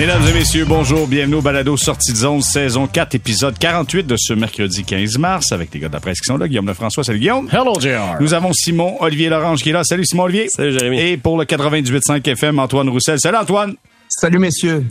Mesdames et messieurs, bonjour, bienvenue au Balado Sortie de zone, saison 4, épisode 48 de ce mercredi 15 mars, avec les gars de la presse qui sont là, Guillaume Lefrançois, salut Guillaume. Hello, JR. Nous avons Simon Olivier Lorange qui est là, salut Simon Olivier. Salut Jérémy. Et pour le 98.5 FM, Antoine Roussel, salut Antoine. Salut messieurs.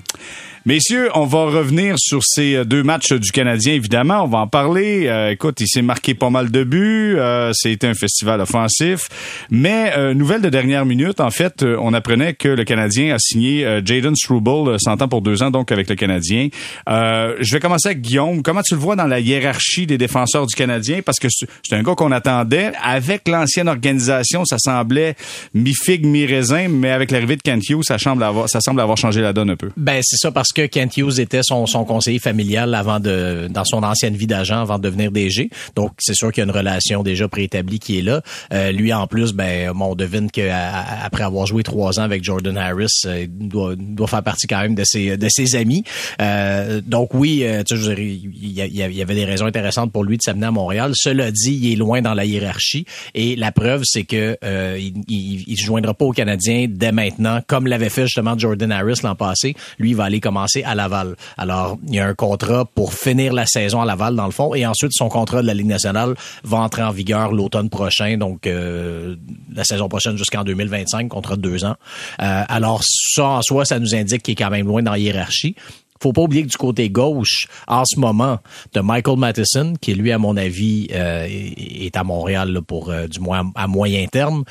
Messieurs, on va revenir sur ces euh, deux matchs du Canadien, évidemment. On va en parler. Euh, écoute, il s'est marqué pas mal de buts. Euh, C'était un festival offensif. Mais euh, nouvelle de dernière minute, en fait, euh, on apprenait que le Canadien a signé Jaden Struble, 100 ans pour deux ans, donc avec le Canadien. je vais commencer avec Guillaume. Comment tu le vois dans la hiérarchie des défenseurs du Canadien? Parce que c'est un gars qu'on attendait. Avec l'ancienne organisation, ça semblait mi-figue, mi-raisin, mais avec l'arrivée de Kent ça semble avoir, changé la donne un peu. Ben c'est ça que Kent Hughes était son, conseiller familial avant de dans son ancienne vie d'agent avant de devenir DG. Donc c'est sûr qu'il y a une relation déjà préétablie qui est là. Euh, lui en plus, ben on devine que à- après avoir joué trois ans avec Jordan Harris, euh, il doit, doit faire partie quand même de ses de ses amis. Euh, donc oui, euh, tu sais, il y, avait des raisons intéressantes pour lui de s'amener à Montréal. Cela dit, il est loin dans la hiérarchie et la preuve c'est que euh, il, il, il se joindra pas aux Canadiens dès maintenant, comme l'avait fait justement Jordan Harris l'an passé. Lui, il va aller commencer à Laval. Alors, il y a un contrat pour finir la saison à Laval dans le fond et ensuite son contrat de la Ligue nationale va entrer en vigueur l'automne prochain, donc euh, la saison prochaine jusqu'en 2025, contrat de deux ans. Euh, alors ça en soi, ça nous indique qu'il est quand même loin dans la hiérarchie. Faut pas oublier que du côté gauche, en ce moment, de Michael Matheson, qui lui, à mon avis, euh, est à Montréal pour du moins à, moyen terme.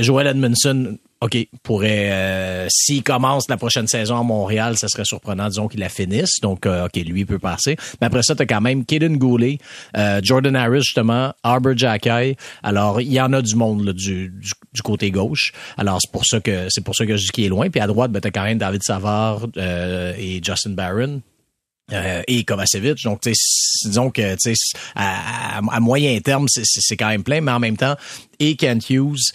Joel Edmondson, OK, pourrait euh, s'il commence la prochaine saison à Montréal, ça serait surprenant, disons qu'il la finisse. Donc, euh, OK, lui il peut passer. Mais après ça, t'as quand même Kaden Goulet, euh, Jordan Harris, justement, Arbor Jackay. Alors, il y en a du monde du, côté gauche. Alors, c'est pour ça que c'est pour ça que je dis qu'il est loin. Puis à droite, ben, t'as quand même David Savard euh, et Justin Barron. Euh, et Kovacevic. Donc, tu sais, disons que tu sais, à, à- à moyen terme, c'est- quand même plein, mais en même temps, et Kent Hughes,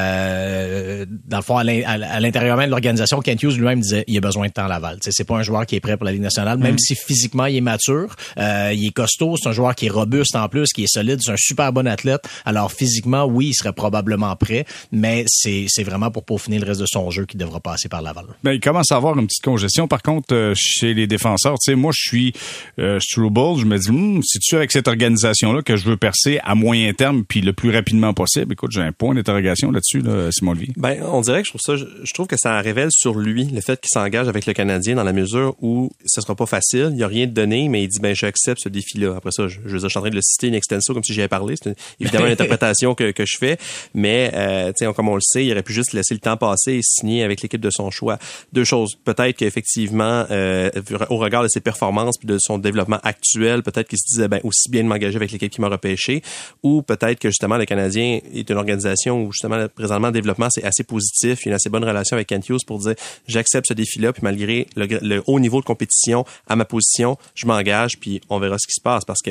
euh, dans le fond, à l'in- à à l'intérieur même de l'organisation, Kent Hughes lui-même disait il a besoin de temps à Laval. C'est pas un joueur qui est prêt pour la Ligue nationale, même si physiquement il est mature, euh, il est costaud, c'est un joueur qui est robuste en plus, qui est solide, c'est un super bon athlète. Alors physiquement, oui, il serait probablement prêt, mais c'est c'est vraiment pour peaufiner le reste de son jeu qui devra passer par Laval. Ben, il commence à avoir une petite congestion. Par contre, euh, chez les défenseurs, tu sais, moi, je suis euh, Struble, je me dis, Hum, c'est-tu avec cette organisation-là que je veux percer à moyen terme puis le plus rapidement possible? Écoute, j'ai un point d'interrogation là-dessus, là, Simon Levy. Ben, on dirait que je trouve ça, je, trouve que ça révèle sur lui le fait qu'il s'engage avec le Canadien dans la mesure où ce sera pas facile. Il y a rien de donné, mais il dit ben j'accepte ce défi-là. Après ça, je, je, je suis en train de le citer in extenso comme si j'y avais parlé. C'est évidemment une interprétation que, que je fais, mais euh, tu sais, comme on le sait, il aurait pu juste laisser le temps passer et signer avec l'équipe de son choix. Deux choses. Peut-être qu'effectivement, euh, au regard de ses performances puis de son développement actuel, peut-être qu'il se disait ben aussi bien de m'engager avec l'équipe qui m'a repêché, ou peut-être que justement le Canadien est une organisation où justement présentement le développement c'est assez positif, il y a une assez bonne relation avec Kent Hughes pour dire j'accepte ce défi-là puis malgré le, haut niveau de compétition à ma position, je m'engage puis on verra ce qui se passe parce que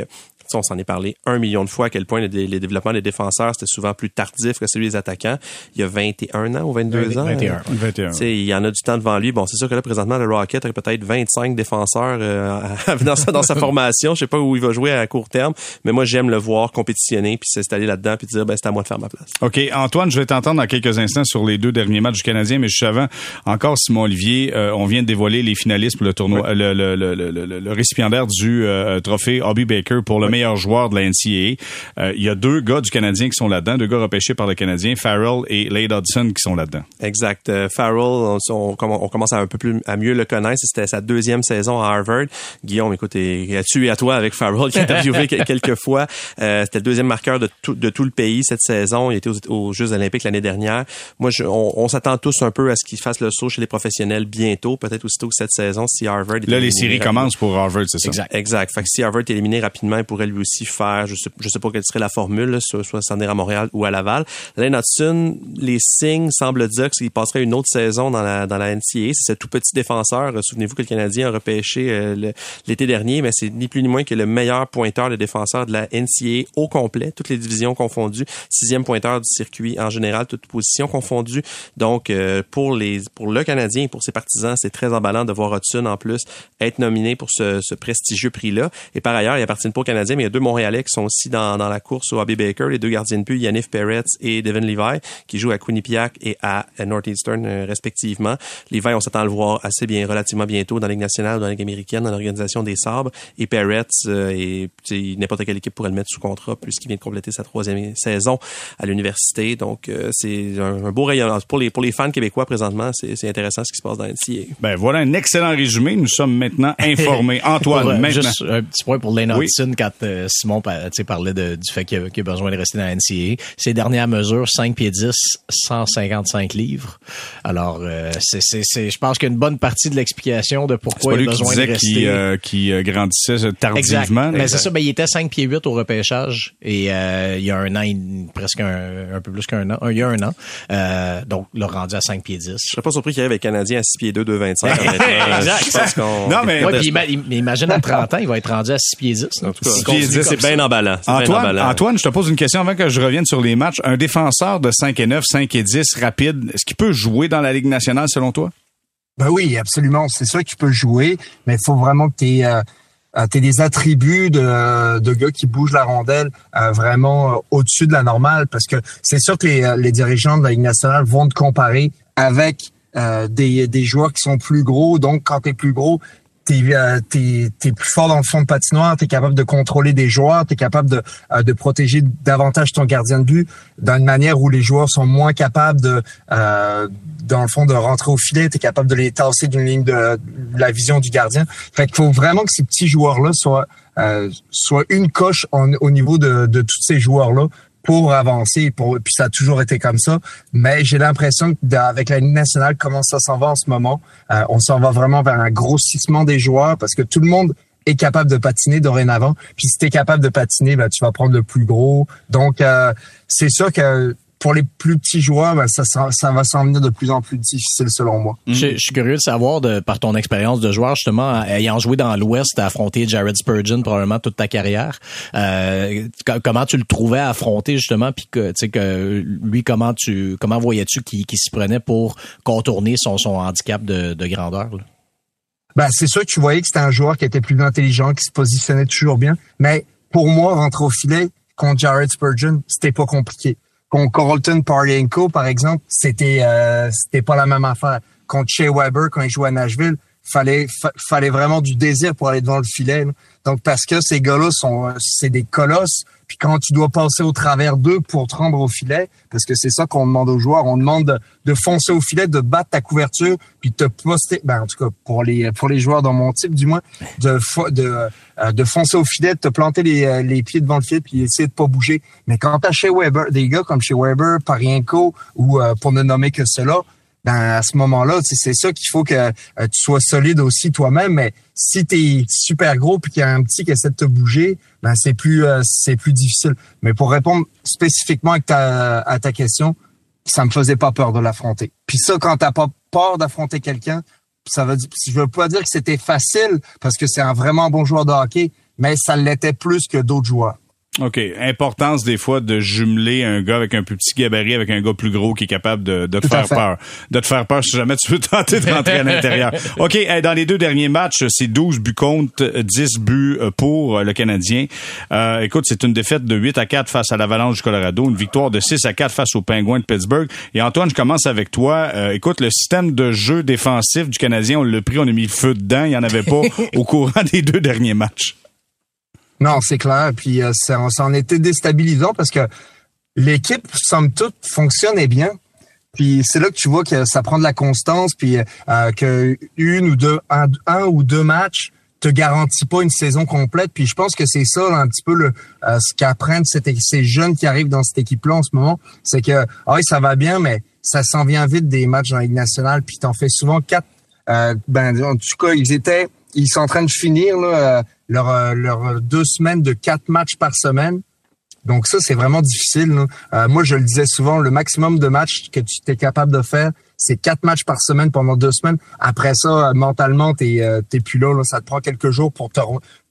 on s'en est parlé un million de fois à quel point le, dé- le développement des défenseurs c'était souvent plus tardif que celui des attaquants. Il y a 21 ans ou 22 ans? 21. 21. Tu sais, il y en a du temps devant lui. Bon, c'est sûr que là, présentement, le Rocket a peut-être 25 défenseurs euh, dans, sa, dans sa formation. Je sais pas où il va jouer à court terme, mais moi, j'aime le voir compétitionner puis s'installer là-dedans puis dire, ben, c'est à moi de faire ma place. OK. Antoine, je vais t'entendre dans quelques instants sur les deux derniers matchs du Canadien, mais juste avant, encore Simon Olivier, euh, on vient de dévoiler les finalistes pour le tournoi, euh, le, le, le, le, le- le récipiendaire du euh, trophée Hobby Baker pour le meilleur joueur de la NCAA. Euh, Il y a deux gars du Canadien qui sont là-dedans, deux gars repêchés par le Canadien, Farrell et Lade Hudson qui sont là-dedans. Exact. Euh, Farrell, on, on, on commence à un peu plus à mieux le connaître. C'était sa deuxième saison à Harvard. Guillaume, écoute, et tu et à toi avec Farrell qui a interviewé quel- quelques fois. Euh, C'était le deuxième marqueur de tout, de tout le pays cette saison. Il était aux, aux Jeux Olympiques l'année dernière. Moi, je, on, on s'attend tous un peu à ce qu'il fasse le saut chez les professionnels bientôt, peut-être aussitôt que cette saison si Harvard. est Là, les séries rapidement. commencent pour Harvard, c'est ça? Exact. Exact. Fait que si Harvard est éliminé rapidement, il pourrait lui aussi faire, je sais, je sais pas quelle serait la formule, soit, soit s'en à Montréal ou à Laval. Lane Hudson, les signes semblent dire qu'il passerait une autre saison dans la, dans la NCAA. C'est ce tout petit défenseur. Souvenez-vous que le Canadien a repêché euh, l'été dernier, mais c'est ni plus ni moins que le meilleur pointeur de défenseur de la NCAA au complet, toutes les divisions confondues. Sixième pointeur du circuit en général, toutes positions confondues. Donc, euh, pour les, pour le Canadien et pour ses partisans, c'est très emballant de voir Hudson en plus être nominé pour ce, ce prestigieux prix-là. Et par ailleurs, il appartient pas au Canadien mais il y a deux Montréalais qui sont aussi dans, dans la course au Abbey Baker, les deux gardiens de but, Yannick Peretz et Devin Levi, qui jouent à Quinnipiac et à Northeastern euh, respectivement. Levi, on s'attend à le voir assez bien, relativement bientôt dans la Ligue nationale, dans la Ligue américaine, dans l'organisation des sabres. Et Peretz, euh, et n'importe quelle équipe pourrait le mettre sous contrat puisqu'il vient de compléter sa troisième saison à l'université. Donc, euh, c'est un, beau rayon. Pour les, pour les fans québécois présentement, c'est intéressant ce qui se passe dans NCA. Ben voilà un excellent résumé. Nous sommes maintenant informés. Antoine, maintenant. Juste un petit point pour Lane Hudson quand Simon parlait de, du fait qu'il a, a, besoin de rester dans la NCA. Ses dernières mesures, 5 pieds 10, 155 livres. Alors, euh, c'est, je pense qu'il y a une bonne partie de l'explication de pourquoi il a besoin de rester. Qui, euh, qui euh, grandissait tardivement. Mais c'est ça, ben, il était 5 pieds 8 au repêchage et il y a un an, presque un, un peu plus qu'un an, il y a un an. donc, l'a rendu à 5 pieds 10. Je serais pas surpris qu'il arrive avec Canadien à 6 pieds 2, 2,25. exact. non, mais, imagine à 30 ans, il va être rendu à 6 pieds 10. En tout cas, 6 pieds 10, c'est bien emballant. Antoine, Antoine, je te pose une question avant que je revienne sur les matchs. Un défenseur de 5 et 9, 5 et 10 rapide, est-ce qu'il peut jouer dans la Ligue nationale selon toi? Ben oui, absolument. C'est sûr qu'il peut jouer, mais il faut vraiment que tu aies, euh, euh des attributs de, de gars qui bougent la rondelle euh, vraiment euh, au-dessus de la normale parce que c'est sûr que les, les, dirigeants de la Ligue nationale vont te comparer avec des, des joueurs qui sont plus gros. Donc, quand tu es plus gros, t'es euh, es, plus fort dans le fond de patinoire, t'es capable de contrôler des joueurs, t'es capable de, euh, de protéger davantage ton gardien de but d'une manière où les joueurs sont moins capables de euh, dans le fond de rentrer au filet, t'es capable de les tasser d'une ligne de, la vision du gardien. Fait qu'il faut vraiment que ces petits joueurs là soient euh, soient une coche au niveau de, de tous ces joueurs là pour avancer. Pour, puis ça a toujours été comme ça. Mais j'ai l'impression qu'avec la Ligue nationale, comment ça s'en va en ce moment, euh, on s'en va vraiment vers un grossissement des joueurs parce que tout le monde est capable de patiner dorénavant. Puis si tu es capable de patiner, ben, tu vas prendre le plus gros. Donc, euh, c'est sûr que pour les plus petits joueurs, ben, ça, ça, va s'en venir de plus en plus difficile selon moi. Je, suis curieux de savoir, de, par ton expérience de joueur, justement, ayant joué dans l'Ouest, t'as affronté Jared Spurgeon probablement toute ta carrière. Euh, comment tu le trouvais à affronter justement, puis que, tu sais que lui, comment tu, comment voyais-tu qu'il s'y prenait pour contourner son, son handicap de, de grandeur? Là? Ben, c'est sûr que tu voyais que c'était un joueur qui était plus intelligent, qui se positionnait toujours bien. Mais pour moi, rentrer au filet contre Jared Spurgeon, c'était pas compliqué. Contre Carlton Paryenko, par exemple, c'était euh, c'était pas la même affaire. Contre Shea Weber, quand il jouait à Nashville, fallait fallait vraiment du désir pour aller devant le filet. Donc parce que ces gars-là sont c'est des colosses. Puis quand tu dois passer au travers d'eux pour te rendre au filet, parce que c'est ça qu'on demande aux joueurs, on demande de, foncer au filet, de battre ta couverture, puis de te poster. Ben en tout cas pour les pour les joueurs dans mon type du moins, de de euh, de foncer au filet, de te planter les, euh, les pieds devant le filet, puis essayer de pas bouger. Mais quand t'as chez Weber, des gars comme chez Weber, Parienko ou euh, pour ne nommer que cela, ben à ce moment-là, c'est ça qu'il faut que euh, tu sois solide aussi toi-même. Mais si tu es super gros puis qu'il y a un petit qui essaie de te bouger, ben c'est plus euh, c'est plus difficile. Mais pour répondre spécifiquement à ta, à ta question, ça me faisait pas peur de l'affronter. Puis ça, quand t'as pas peur d'affronter quelqu'un, ça veut dire, je veux pas dire que c'était facile parce que c'est un vraiment bon joueur de hockey, mais ça l'était plus que d'autres joueurs. OK. Importance des fois de jumeler un gars avec un plus petit gabarit avec un gars plus gros qui est capable de, de te faire peur. De te faire peur si jamais tu veux tenter de rentrer à l'intérieur. OK. Dans les deux derniers matchs, c'est 12 buts contre, 10 buts euh, pour euh, le Canadien. Euh, écoute, c'est une défaite de 8 à 4 face à l'Avalanche du Colorado, une victoire de 6 à 4 face aux Penguins de Pittsburgh. Et Antoine, je commence avec toi. Euh, écoute, le système de jeu défensif du Canadien, on l'a pris, on a mis le feu dedans. Il n'y en avait pas au courant des deux derniers matchs. Non, c'est clair. Puis euh, ça, en était déstabilisant parce que l'équipe, somme toute, fonctionnait bien. Puis c'est là que tu vois que ça prend de la constance, puis euh, que une ou deux, un, ou deux matchs te garantit pas une saison complète. Puis je pense que c'est ça un petit peu le euh, ce qu'apprennent ces jeunes qui arrivent dans cette équipe-là en ce moment, c'est que ah oui ça va bien, mais ça s'en vient vite des matchs dans la Ligue nationale. Puis t'en fais souvent quatre. Euh, ben en tout cas ils étaient ils sont en train de finir là, leur, euh, leur deux semaines de quatre matchs par semaine. Donc ça, c'est vraiment difficile. Euh, moi, je le disais souvent, le maximum de matchs que tu es capable de faire, c'est quatre matchs par semaine pendant deux semaines. Après ça, euh, mentalement, t'es euh, plus là, Ça te prend quelques jours pour te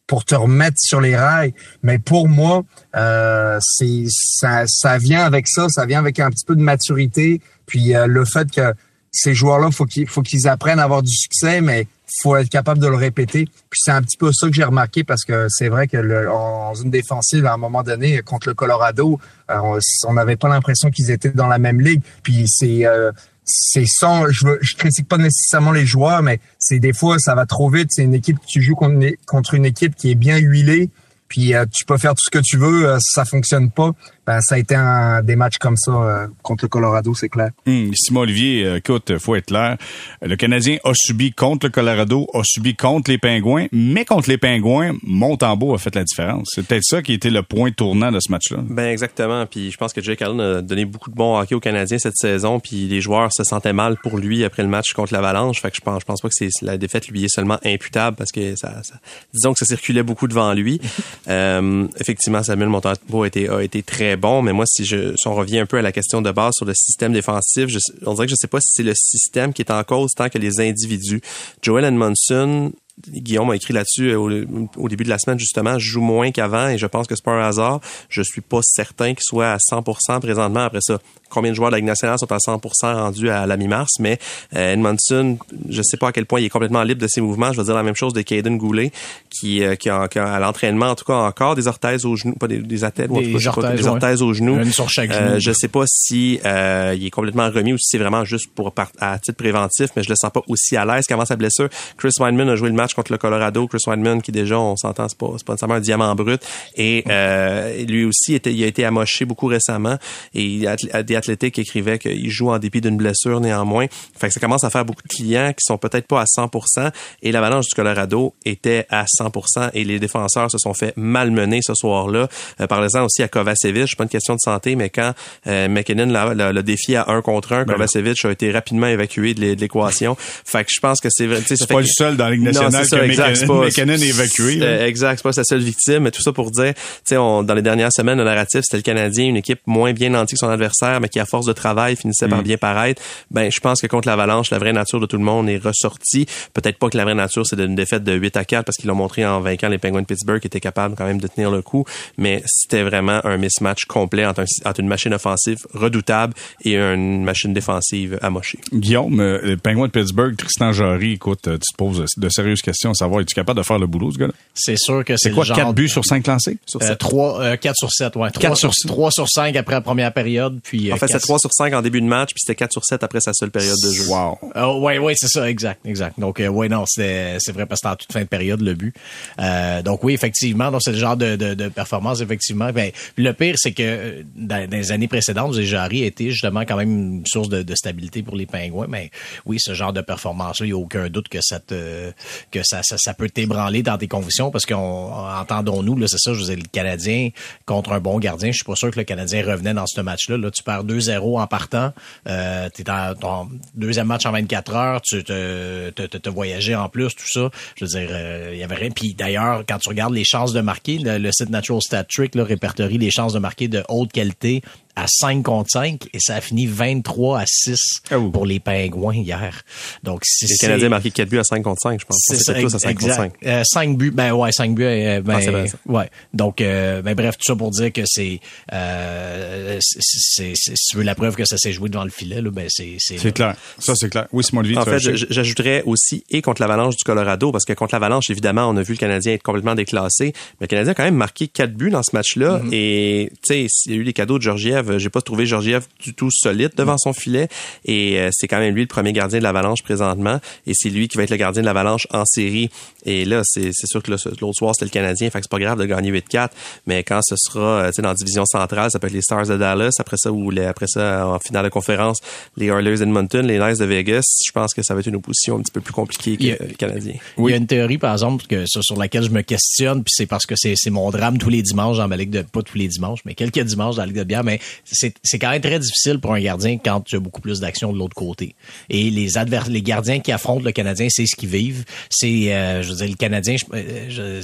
pour te remettre sur les rails. Mais pour moi, euh, c'est ça, ça vient avec ça, ça vient avec un petit peu de maturité, puis le fait que ces joueurs-là, faut qu'ils faut qu'ils apprennent à avoir du succès, mais faut être capable de le répéter. Puis c'est un petit peu ça que j'ai remarqué parce que c'est vrai que le, en zone défensive, à un moment donné, contre le Colorado, euh, on n'avait pas l'impression qu'ils étaient dans la même ligue. Puis c'est euh, c'est sans, je, veux, je critique pas nécessairement les joueurs, mais c'est des fois ça va trop vite. C'est une équipe tu joues contre, une équipe qui est bien huilée, puis euh, tu peux faire tout ce que tu veux, euh, ça fonctionne pas ben, ça a été un, des matchs comme ça euh, contre le Colorado, c'est clair. Hum, Simon Olivier, euh, écoute, faut être clair. Le Canadien a subi contre le Colorado, a subi contre les Pingouins, mais contre les Pingouins, Montembeau a fait la différence. C'est peut-être ça qui était le point tournant de ce match-là. Ben exactement. Puis je pense que Jake Allen a donné beaucoup de bon hockey aux Canadiens cette saison. Puis les joueurs se sentaient mal pour lui après le match contre l'Avalanche. Fait que je pense, je pense pas que c'est la défaite lui est seulement imputable parce que ça, ça disons que ça circulait beaucoup devant lui. euh, effectivement, Samuel Montembeau a été, a été très bon, mais moi, si, je, si on revient un peu à la question de base sur le système défensif, on dirait que je sais pas si c'est le système qui est en cause tant que les individus. Joel Edmondson, Guillaume a écrit là-dessus euh, au, début de la semaine justement, joue moins qu'avant et je pense que c'est pas un hasard. Je suis pas certain qu'il soit à 100% présentement après ça combien de joueurs de la Ligue nationale sont à 100% rendus à la mi-mars, mais euh, Edmondson, je sais pas à quel point il est complètement libre de ses mouvements. Je veux dire la même chose de Caden Goulet, qui, euh, qui, a, à l'entraînement, en tout cas, encore des orthèses aux genoux, pas des, des attelles, des, des orthèses, aux genoux. Une sur chaque genou. Euh, je sais pas si euh, il est complètement remis ou si c'est vraiment juste pour à titre préventif, mais je le sens pas aussi à l'aise qu'avant sa blessure. Chris Weinman a joué le match contre le Colorado. Chris Weinman, qui déjà, on s'entend, c'est pas, c'est pas nécessairement un diamant brut. Et euh, lui aussi, était, il a été amoché beaucoup récemment. Et des athlétiques écrivaient il joue en dépit d'une blessure néanmoins. Fait que ça commence à faire beaucoup de clients qui sont peut-être pas à 100% et l'Avalanche du Colorado était à 100% et les défenseurs se sont fait malmener ce soir-là. Euh, Parlez-en aussi à Kovacevic, pas une question de santé, mais quand euh, McKinnon l'a, le défi à un contre un, ben Kovacevic a été rapidement évacué de l'équation. Fait que je pense que c'est vrai. C'est pas le seul dans la Ligue nationale que exact, McKinnon, est évacué. Euh, exact, c'est pas sa seule victime, mais tout ça pour dire, tu sais, dans les dernières semaines, le narratif, c'était le Canadien, une équipe moins bien nantie que son adversaire, mais qui à force de travail finissait par mm. bien paraître, ben je pense que contre l'Avalanche, la vraie nature de tout le monde est ressortie. Peut-être pas que la vraie nature c'est une défaite de 8 à 4 parce qu'ils l'ont montré en vainquant les Penguins de Pittsburgh qui étaient capables quand même de tenir le coup, mais c'était vraiment un mismatch complet entre, une machine offensive redoutable et une machine défensive amochée. Guillaume, euh, les Penguins de Pittsburgh, Tristan Jarry, écoute, euh, tu te poses de sérieuses questions à savoir, es-tu capable de faire le boulot, ce gars-là? C'est sûr que c'est quoi, 4 buts sur 5 lancés? Sur 3, 4 sur 7, ouais. 3 sur, 3 sur 5 après la première période, puis... En fait, c'est 3 sur 5 en début de match, puis c'était 4 sur 7 après sa seule période de jeu. Wow. Uh, ouais, ouais, c'est ça, exact, exact. Donc, euh, ouais, non, c'est c'est vrai parce que c'était en toute fin de période le but. Euh, donc oui, effectivement, donc c'est le genre de, de, de, performance effectivement. Ben, le pire, c'est que euh, dans, les années précédentes, Jarry a été justement quand même une source de, de, stabilité pour les Pingouins. Mais oui, ce genre de performance-là, il n'y a aucun doute que ça te, que ça, ça, ça peut t'ébranler dans tes convictions parce qu'on entendons-nous, là, c'est ça, je vous ai le Canadien contre un bon gardien. Je suis pas sûr que le Canadien revenait dans ce match-là. Là, tu perds 2-0 en partant. Euh, tu es dans ton deuxième match en 24 heures, tu te, te, en plus, tout ça. Je veux dire, euh, il y avait rien. Puis d'ailleurs, quand tu regardes les chances de marquer, le, site Natural Stat Trick là, répertorie les chances de marquer de haute qualité à 5 contre 5 et ça a fini 23 à 6 ah pour les Pingouins hier. Donc si les Canadiens marqué 4 buts à 5 contre 5, je pense. C'est ça, tous à 5 contre 5. Euh, 5 buts, ben ouais, 5 buts euh, ben, ah, ouais. Donc euh, ben bref, tout ça pour dire que c'est euh, c'est si tu veux la preuve que ça s'est joué devant le filet là, ben c'est c'est clair. Ça c'est clair. Oui, c'est mon avis. En fait, j'ajouterais aussi et contre l'Avalanche du Colorado parce que contre l'Avalanche évidemment, on a vu le Canadien être complètement déclassé, mais le Canadien a quand même marqué 4 buts dans ce match-là mm-hmm. et tu sais, il y a eu les cadeaux de Georgiev j'ai pas trouvé Georgiev du tout solide devant son filet. Et euh, c'est quand même lui le premier gardien de l'Avalanche présentement. Et c'est lui qui va être le gardien de l'Avalanche en série. Et là, c'est sûr que l'autre soir, c'était le Canadien. Fait que c'est pas grave de gagner 8-4. Mais quand ce sera, euh, tu sais, dans la division centrale, ça peut être les Stars de Dallas. Après ça, ou les, après ça, en finale de conférence, les Oilers Edmonton, les Knights de Vegas. Je pense que ça va être une opposition un petit peu plus compliquée que les Canadiens. Oui. Il y a une théorie, par exemple, que sur, laquelle je me questionne, puis c'est parce que c'est mon drame tous les dimanches dans ma ligue de, pas tous les dimanches, mais quelques dimanches dans la ligue de bière, mais c'est quand même très difficile pour un gardien quand tu as beaucoup plus d'action de l'autre côté. Et les advers les gardiens qui affrontent le Canadien, c'est ce qu'ils vivent. C'est, euh, je veux dire, le Canadien, euh,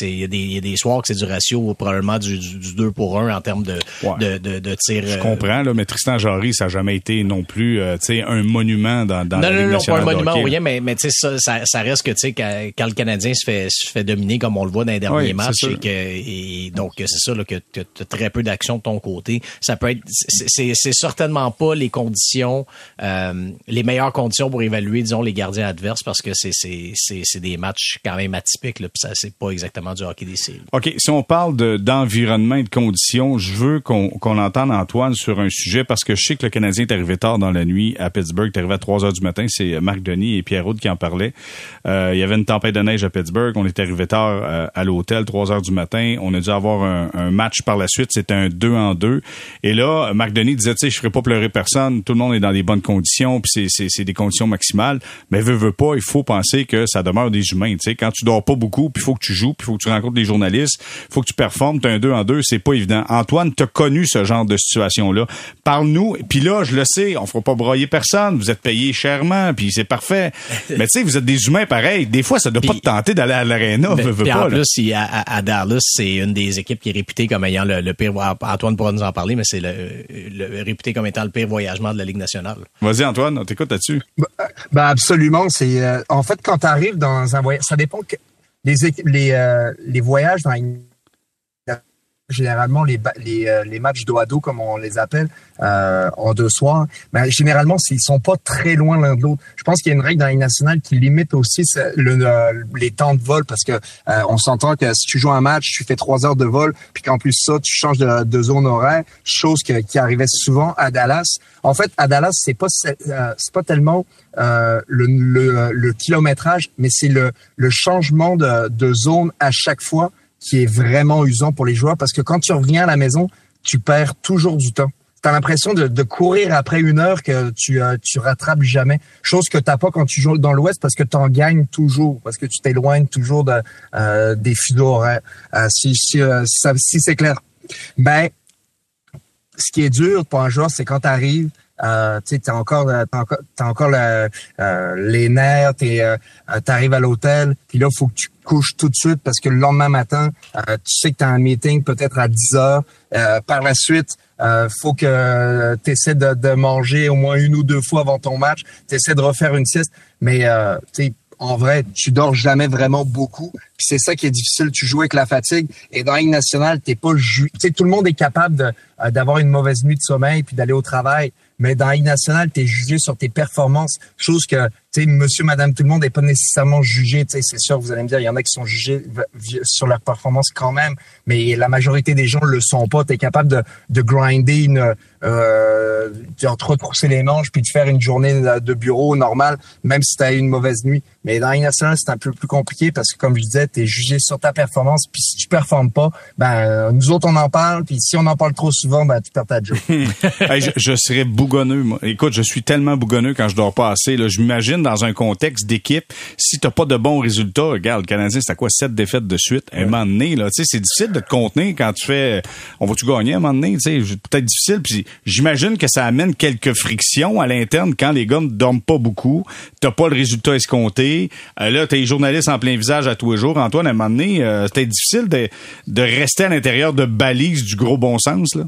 il y, a des, y a des soirs que c'est du ratio probablement du, du, 2 pour 1 en termes de, de, de, de, tir. Je comprends, là, mais Tristan Jarry, ça n'a jamais été non plus, euh, tu sais, un monument dans, dans non, la non, non, pas un monument ou rien, mais, mais tu sais, ça, ça, ça, reste que, tu sais, quand, quand, le Canadien se fait, se fait dominer comme on le voit dans les derniers matchs, et, que, et donc c'est ça, là, que tu as très peu d'action de ton côté, ça ça peut être, c'est certainement pas les conditions, euh, les meilleures conditions pour évaluer, disons, les gardiens adverses parce que c'est des matchs quand même atypiques. Là, puis ça, c'est pas exactement du hockey des séries. Ok, si on parle d'environnement et de conditions, je veux qu'on qu'on entende Antoine sur un sujet parce que je sais que le Canadien est arrivé tard dans la nuit à Pittsburgh. est arrivé à 3 heures du matin. C'est Marc Denis et Pierre qui en parlaient. Euh, il y avait une tempête de neige à Pittsburgh. On est arrivé tard euh, à l'hôtel, 3 heures du matin. On a dû avoir un, un match par la suite. C'était un 2 en 2. Et là, Marc Denis disait, tu sais, je ferai pas pleurer personne. Tout le monde est dans des bonnes conditions, puis c'est des conditions maximales. Mais veut, veut pas, il faut penser que ça demeure des humains. Tu sais, quand tu dors pas beaucoup, puis il faut que tu joues, puis il faut que tu rencontres des journalistes, il faut que tu performes. T'as un 2 en 2, c'est pas évident. Antoine, t'as connu ce genre de situation-là. Parle-nous. Puis là, je le sais, on fera pas broyer personne. Vous êtes payé chèrement, puis c'est parfait. Mais tu sais, vous êtes des humains pareils. Des fois, ça doit pas te tenter d'aller à l'aréna. En plus, à, à, Dallas, c'est une des équipes qui est réputée comme ayant le, le pire. Antoine pourra nous en parler, mais c'est le, réputé comme étant le pire voyagement de la Ligue nationale. Vas-y, Antoine, on t'écoute là-dessus. Ben, ben absolument. C'est euh, en fait quand tu arrives dans un voyage, ça dépend que les les, euh, les voyages dans une généralement les, les, euh, les matchs dos à dos comme on les appelle euh, en deux soirs, ben, généralement ils sont pas très loin l'un de l'autre. Je pense qu'il y a une règle dans les nationales qui limite aussi le, les temps de vol parce que euh, on s'entend que si tu joues un match, tu fais trois heures de vol, puis qu'en plus ça tu changes de, de zone horaire, chose que, qui arrivait souvent à Dallas. En fait, à Dallas c'est pas euh, c'est pas tellement euh, le, le, le, kilométrage, mais c'est le, le changement de, de zone à chaque fois qui est vraiment usant pour les joueurs parce que quand tu reviens à la maison, tu perds toujours du temps. Tu as l'impression de, de, courir après une heure que tu euh, tu rattrapes jamais. Chose que t'as pas quand tu joues dans l'Ouest parce que tu en gagnes toujours, parce que tu t'éloignes toujours de, euh, des fuseaux horaires. Euh, si si, euh, si, c'est clair. Ben, ce qui est dur pour un joueur, c'est quand tu arrives, euh, tu as encore, t'as encore, as encore euh, les nerfs, tu euh, arrives à l'hôtel, puis là, faut que tu couches tout de suite parce que le lendemain matin, euh, tu sais que tu as un meeting peut-être à 10 heures. par la suite, euh, faut que tu essaies de, de, manger au moins une ou deux fois avant ton match. Tu essaies de refaire une sieste. Mais euh, en vrai, tu dors jamais vraiment beaucoup. Puis c'est ça qui est difficile. Tu joues avec la fatigue. Et dans la nationale, t'es pas ju sais, tout le monde est capable d'avoir une mauvaise nuit de sommeil puis d'aller au travail mais dans la Ligue nationale, tu es jugé sur tes performances, chose que, monsieur, madame, tout le monde n'est pas nécessairement jugé. C'est sûr, vous allez me dire, il y en a qui sont jugés sur leur performance quand même, mais la majorité des gens le sont pas. Tu es capable de, de grinder une, euh, de te retrousser les manches puis de faire une journée de bureau normale, même si tu as eu une mauvaise nuit. Mais dans nationale, c'est un peu plus compliqué parce que, comme je disais, tu es jugé sur ta performance. Puis si tu performes pas, ben nous autres, on en parle. Puis si on en parle trop souvent, ben tu perds ta job. je, je, serais bougonneux. Moi. Écoute, je suis tellement bougonneux quand je dors pas assez. Là. Je dans un contexte d'équipe, si t'as pas de bons résultats, regarde, le Canadien, c'est à quoi? Sept défaites de suite. À un moment donné, là, c'est difficile de te contenir quand tu fais... On va-tu gagner à un moment donné? Peut-être difficile. Puis j'imagine que ça amène quelques frictions à l'interne quand les gars ne dorment pas beaucoup. T'as pas le résultat escompté. Euh, là, t'as les journalistes en plein visage à tous les jours. Antoine, à un moment donné, euh, c'était difficile de, de rester à l'intérieur de balises du gros bon sens, là.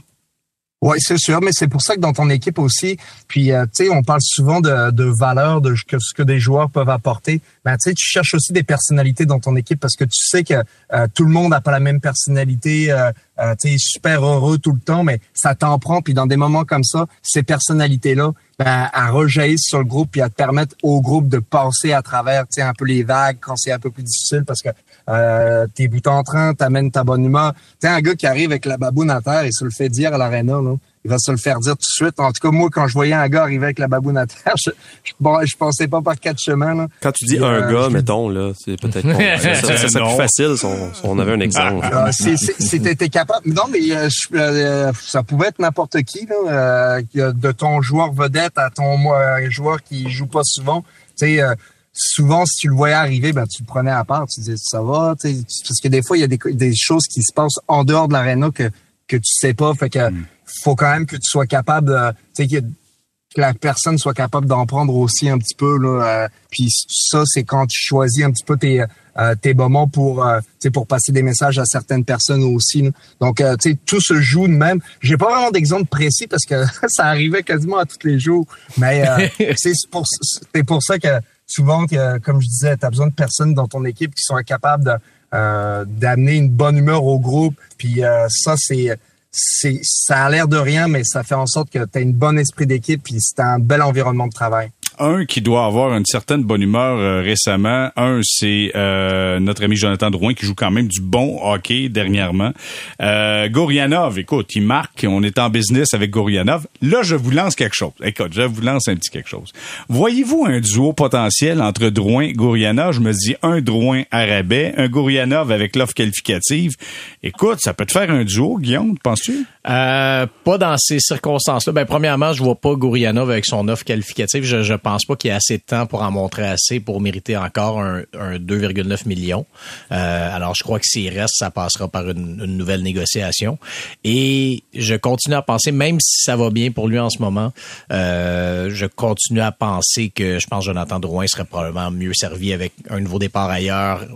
Oui, c'est sûr, mais c'est pour ça que dans ton équipe aussi, puis euh, tu sais, on parle souvent de, de valeur, de ce que des joueurs peuvent apporter. Ben tu sais, tu cherches aussi des personnalités dans ton équipe parce que tu sais que euh, tout le monde n'a pas la même personnalité. Euh, euh, tu es super heureux tout le temps, mais ça t'en prend. Puis dans des moments comme ça, ces personnalités-là, ben, à rejaillissent sur le groupe puis à te permettre au groupe de passer à travers, tu sais, un peu les vagues quand c'est un peu plus difficile parce que euh, t'es but en train, t'amènes ta bonne humeur. Tu un gars qui arrive avec la baboune à terre et se le fait dire à l'aréna, là il va se le faire dire tout de suite. En tout cas, moi, quand je voyais un gars arriver avec la baboune à terre, je, je, pensais pas par quatre chemins. Là. Quand tu dis un euh, gars, mettons, là, c'est peut-être ça, serait plus facile si on, avait un exemple. Ah, C'était capable. Non, mais euh, euh, ça pouvait être n'importe qui, là, de ton joueur vedette à ton joueur qui joue pas souvent. Tu sais, souvent, si tu le voyais arriver, ben, tu le prenais à part. Tu disais, ça va, parce que des fois, il y a des, des choses qui se passent en dehors de l'aréna que, que tu sais pas. Fait que, hmm faut quand même que tu sois capable de, tu sais, que, la personne soit capable d'en prendre aussi un petit peu là. Euh, puis ça, c'est quand tu choisis un petit peu tes euh, tes moments pour euh, pour passer des messages à certaines personnes aussi. Donc, euh, tu sais, tout se joue de même. J'ai pas vraiment d'exemple précis parce que ça arrivait quasiment à tous les jours. Mais c'est pour c'est pour ça que souvent, comme je disais, tu as besoin de personnes dans ton équipe qui sont capables de d'amener une bonne humeur au groupe. Puis ça, c'est c'est ça a l'air de rien, mais ça fait en sorte que tu as une bonne esprit d'équipe puis c'est un bel environnement de travail un qui doit avoir une certaine bonne humeur euh, récemment. Un, c'est euh, notre ami Jonathan Drouin qui joue quand même du bon hockey dernièrement. Euh, Gorianov, écoute, il marque. On est en business avec Gorianov. Là, je vous lance quelque chose. Écoute, je vous lance un petit quelque chose. Voyez-vous un duo potentiel entre Drouin et Gorianov? Je me dis un Drouin à rabais, un Gorianov avec l'offre qualificative. Écoute, ça peut te faire un duo, Guillaume, Euh, pas dans ces circonstances-là. Ben, premièrement, je vois pas Gorianov avec son offre qualificative. Je, je pense pas qu'il y ait assez de temps pour en montrer assez pour mériter encore un, un 2,9 millions. Euh, alors, je crois que s'il reste, ça passera par une, nouvelle négociation. Et je continue à penser, même si ça va bien pour lui en ce moment, euh, je continue à penser que je pense que Jonathan Drouin serait probablement mieux servi avec un nouveau départ ailleurs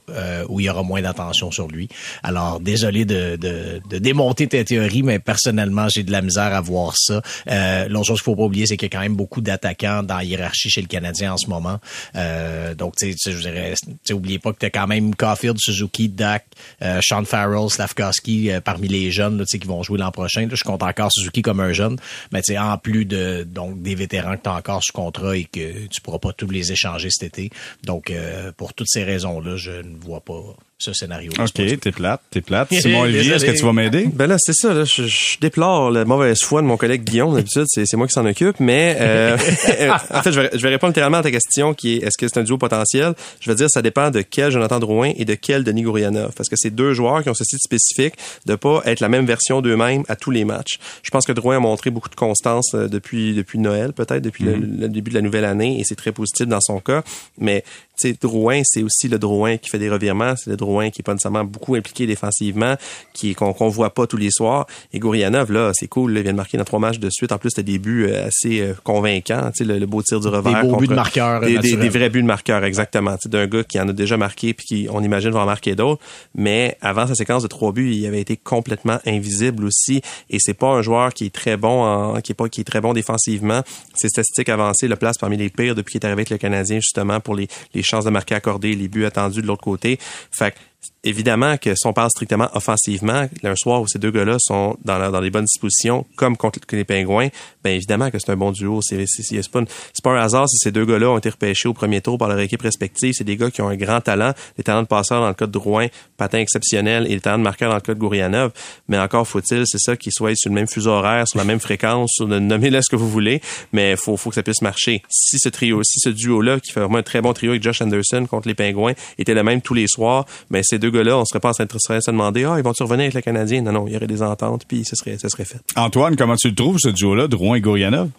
où il y aura moins d'attention sur lui. Alors, désolé de, de, de démonter tes théories, mais personnellement, j'ai de la misère à voir ça. Euh, L'autre chose qu'il faut pas oublier, c'est qu'il y a quand même beaucoup d'attaquants dans la hiérarchie chez le Canadien en ce moment. Euh, donc, tu sais, je dirais, oubliez pas que tu as quand même Caulfield, Suzuki, Dak, euh, Sean Farrell, Slavkowski euh, parmi les jeunes là, qui vont jouer l'an prochain. Je compte encore Suzuki comme un jeune, mais tu sais, en plus de donc des vétérans que tu as encore sous contrat et que tu pourras pas tous les échanger cet été. Donc, euh, pour toutes ces raisons-là, je ne vois pas ce scénario. OK, t'es plate, t'es plate. Simon Olivier, est-ce que tu vas m'aider? Ben là, c'est ça. Là, je, je, déplore la mauvaise foi de mon collègue Guillaume. D'habitude, c'est, c'est moi qui s'en occupe. Mais euh, en fait, je vais, je vais, répondre littéralement à ta question qui est est-ce que c'est un duo potentiel? Je veux dire, ça dépend de quel Jonathan Drouin et de quel Denis Gourianov. Parce que c'est deux joueurs qui ont ce style spécifique de pas être la même version d'eux-mêmes à tous les matchs. Je pense que Drouin a montré beaucoup de constance euh, depuis, depuis Noël, peut-être, depuis le, mm-hmm. le, début de la nouvelle année, et c'est très positif dans son cas. Mais tu sais, Drouin, c'est aussi le Drouin qui fait des revirements, c'est le Drouin qui est pas nécessairement beaucoup impliqué défensivement, qui qu'on qu'on voit pas tous les soirs. Et Gourianov, là, c'est cool, là, il vient de marquer dans trois matchs de suite. En plus, c'était des buts euh, assez euh, convaincants, tu sais, le, beau tir du revers. Des beaux buts de marqueur. Des, des, vrais buts de marqueur, exactement. Tu d'un gars qui en a déjà marqué puis qui, on imagine, va en marquer d'autres. Mais avant sa séquence de trois buts, il avait été complètement invisible aussi. Et c'est pas un joueur qui est très bon en, qui est pas, qui est très bon défensivement. Ses statistiques avancées le place parmi les pires depuis qu'il est arrivé avec le Canadien, justement, pour les, les chances de marquer accordées, les buts attendus de l'autre côté. Fait évidemment que si on parle strictement offensivement, un soir où ces deux gars-là sont dans, dans les bonnes dispositions, comme contre les Pingouins, ben évidemment que c'est un bon duo. C'est pas, pas un hasard si ces deux gars-là ont été repêchés au premier tour par leur équipe respective. C'est des gars qui ont un grand talent, des talents de passeur dans le cas de Drouin, patin exceptionnel et des talents de marqueur dans le cas de Gourianov. Mais encore faut-il, c'est ça, qu'ils soient sur le même fuseau horaire, sur la même fréquence, sur nommez-le ce que vous voulez, mais faut, faut que ça puisse marcher. Si ce trio, si ce duo-là, qui fait vraiment un très bon trio avec Josh Anderson contre les Pingouins, était le même tous les soirs, ben ces deux gars-là, on serait pas en train de se demander, ah, ils vont-tu revenir avec le Canadien? Non, non, il y aurait des ententes, puis ce serait, ce serait fait. Antoine, comment tu le trouves, ce duo-là, Drouin et Gourianov?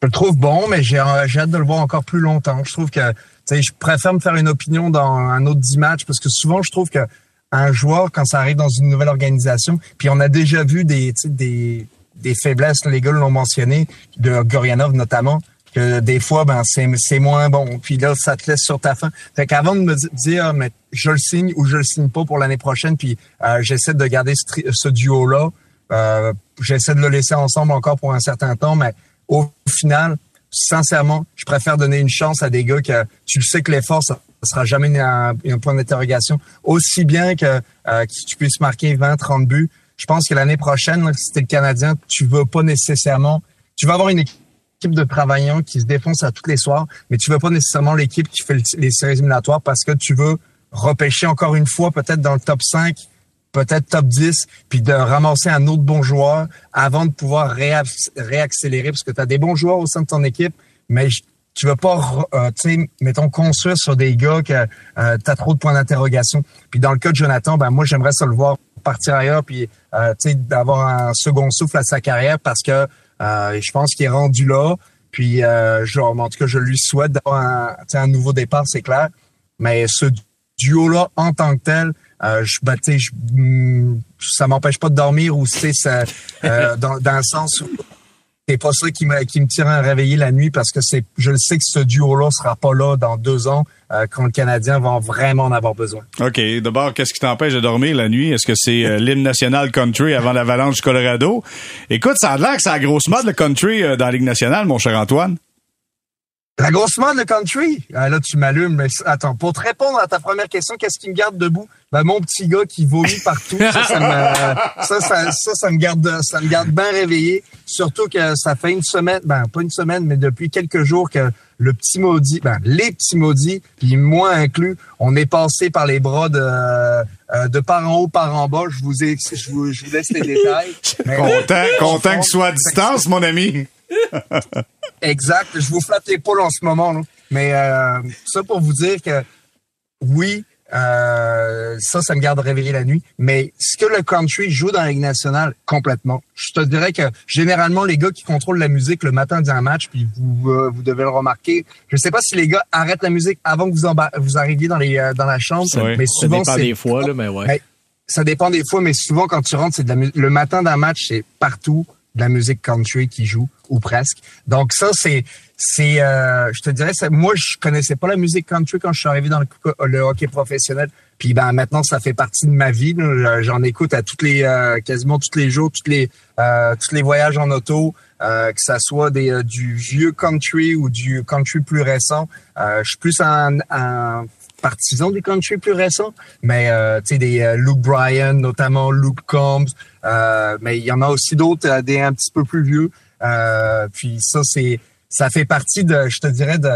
Je le trouve bon, mais j'ai hâte de le voir encore plus longtemps. Je trouve que, tu sais, je préfère me faire une opinion dans un autre 10 matchs, parce que souvent, je trouve que un joueur, quand ça arrive dans une nouvelle organisation, puis on a déjà vu des, des, des faiblesses, les gars l'ont mentionné, de Gorianov notamment, que des fois, ben, c'est moins bon. Puis là, ça te laisse sur ta fin. Fait qu'avant de me dire, ah, mais je le signe ou je le signe pas pour l'année prochaine, puis euh, j'essaie de garder ce, ce duo-là, euh, j'essaie de le laisser ensemble encore pour un certain temps, mais au final, sincèrement, je préfère donner une chance à des gars que tu sais que l'effort, ça sera jamais un, point d'interrogation. Aussi bien que, euh, que tu puisses marquer 20, 30 buts. Je pense que l'année prochaine, si t'es le Canadien, tu veux pas nécessairement, tu vas avoir une équipe équipe de travaillants qui se défonce à tous les soirs, mais tu veux pas nécessairement l'équipe qui fait les séries éliminatoires parce que tu veux repêcher encore une fois peut-être dans le top 5, peut-être top 10, puis de ramasser un autre bon joueur avant de pouvoir réaccélérer parce que tu as des bons joueurs au sein de ton équipe, mais tu veux pas, euh, tu sais, mettons, construire sur des gars que euh, tu as trop de points d'interrogation. Puis dans le cas de Jonathan, ben moi, j'aimerais ça le voir partir ailleurs, puis euh, tu sais, d'avoir un second souffle à sa carrière parce que euh, je pense qu'il est rendu là. Puis, euh, genre, en tout cas, je lui souhaite d'avoir un, un nouveau départ, c'est clair. Mais ce duo-là, en tant que tel, euh, je, ben, je, mm, ça m'empêche pas de dormir ou c'est ça, euh, dans, dans le sens où c'est pas ça qui me, qui me tire à réveiller la nuit parce que c'est, je le sais que ce duo-là sera pas là dans deux ans euh, quand le Canadien va vraiment en avoir besoin. OK. D'abord, qu'est-ce qui t'empêche de dormir la nuit? Est-ce que c'est euh, l'hymne national country avant l'avalanche du Colorado? Écoute, ça a l'air que c'est la grosse mode, le country, euh, dans la Ligue nationale, mon cher Antoine. La grosse mode, le country? Ah, là, tu m'allumes. Mais attends, pour te répondre à ta première question, qu'est-ce qui me garde debout? Ben, mon petit gars qui vomit partout. Ça, ça me, ça, ça, ça, ça, me garde, ça me garde bien réveillé. Surtout que ça fait une semaine, ben, pas une semaine, mais depuis quelques jours que le petit maudit, ben, les petits maudits, puis moi inclus, on est passé par les bras de, euh, de par en haut, par en bas. Je vous ai, je vous, je vous laisse les détails. Mais, content, content que ce soit à distance, mon ami. exact. Je vous flatte l'épaule en ce moment. Là. Mais euh, ça pour vous dire que oui, euh, ça, ça me garde réveillé la nuit. Mais ce que le country joue dans la Ligue nationale, complètement. Je te dirais que généralement, les gars qui contrôlent la musique le matin d'un match, puis vous, euh, vous devez le remarquer, je sais pas si les gars arrêtent la musique avant que vous, vous arriviez dans, les, euh, dans la chambre, oui. mais souvent, ça dépend des fois, là, mais ouais. Mais, ça dépend des fois, mais souvent quand tu rentres, c'est le matin d'un match, c'est partout de la musique country qui joue ou presque. Donc ça c'est c'est euh, je te dirais moi je connaissais pas la musique country quand je suis arrivé dans le, le hockey professionnel. Puis ben maintenant ça fait partie de ma vie. J'en écoute à toutes les euh, quasiment tous les jours, toutes les euh, tous les voyages en auto, euh, que ça soit des euh, du vieux country ou du country plus récent. Euh, je suis plus en, en partisan du country plus récent, mais euh, tu sais des euh, Luke Bryan, notamment Luke Combs, euh, mais il y en a aussi d'autres euh, des un petit peu plus vieux. Euh, puis ça c'est ça fait partie de je te dirais de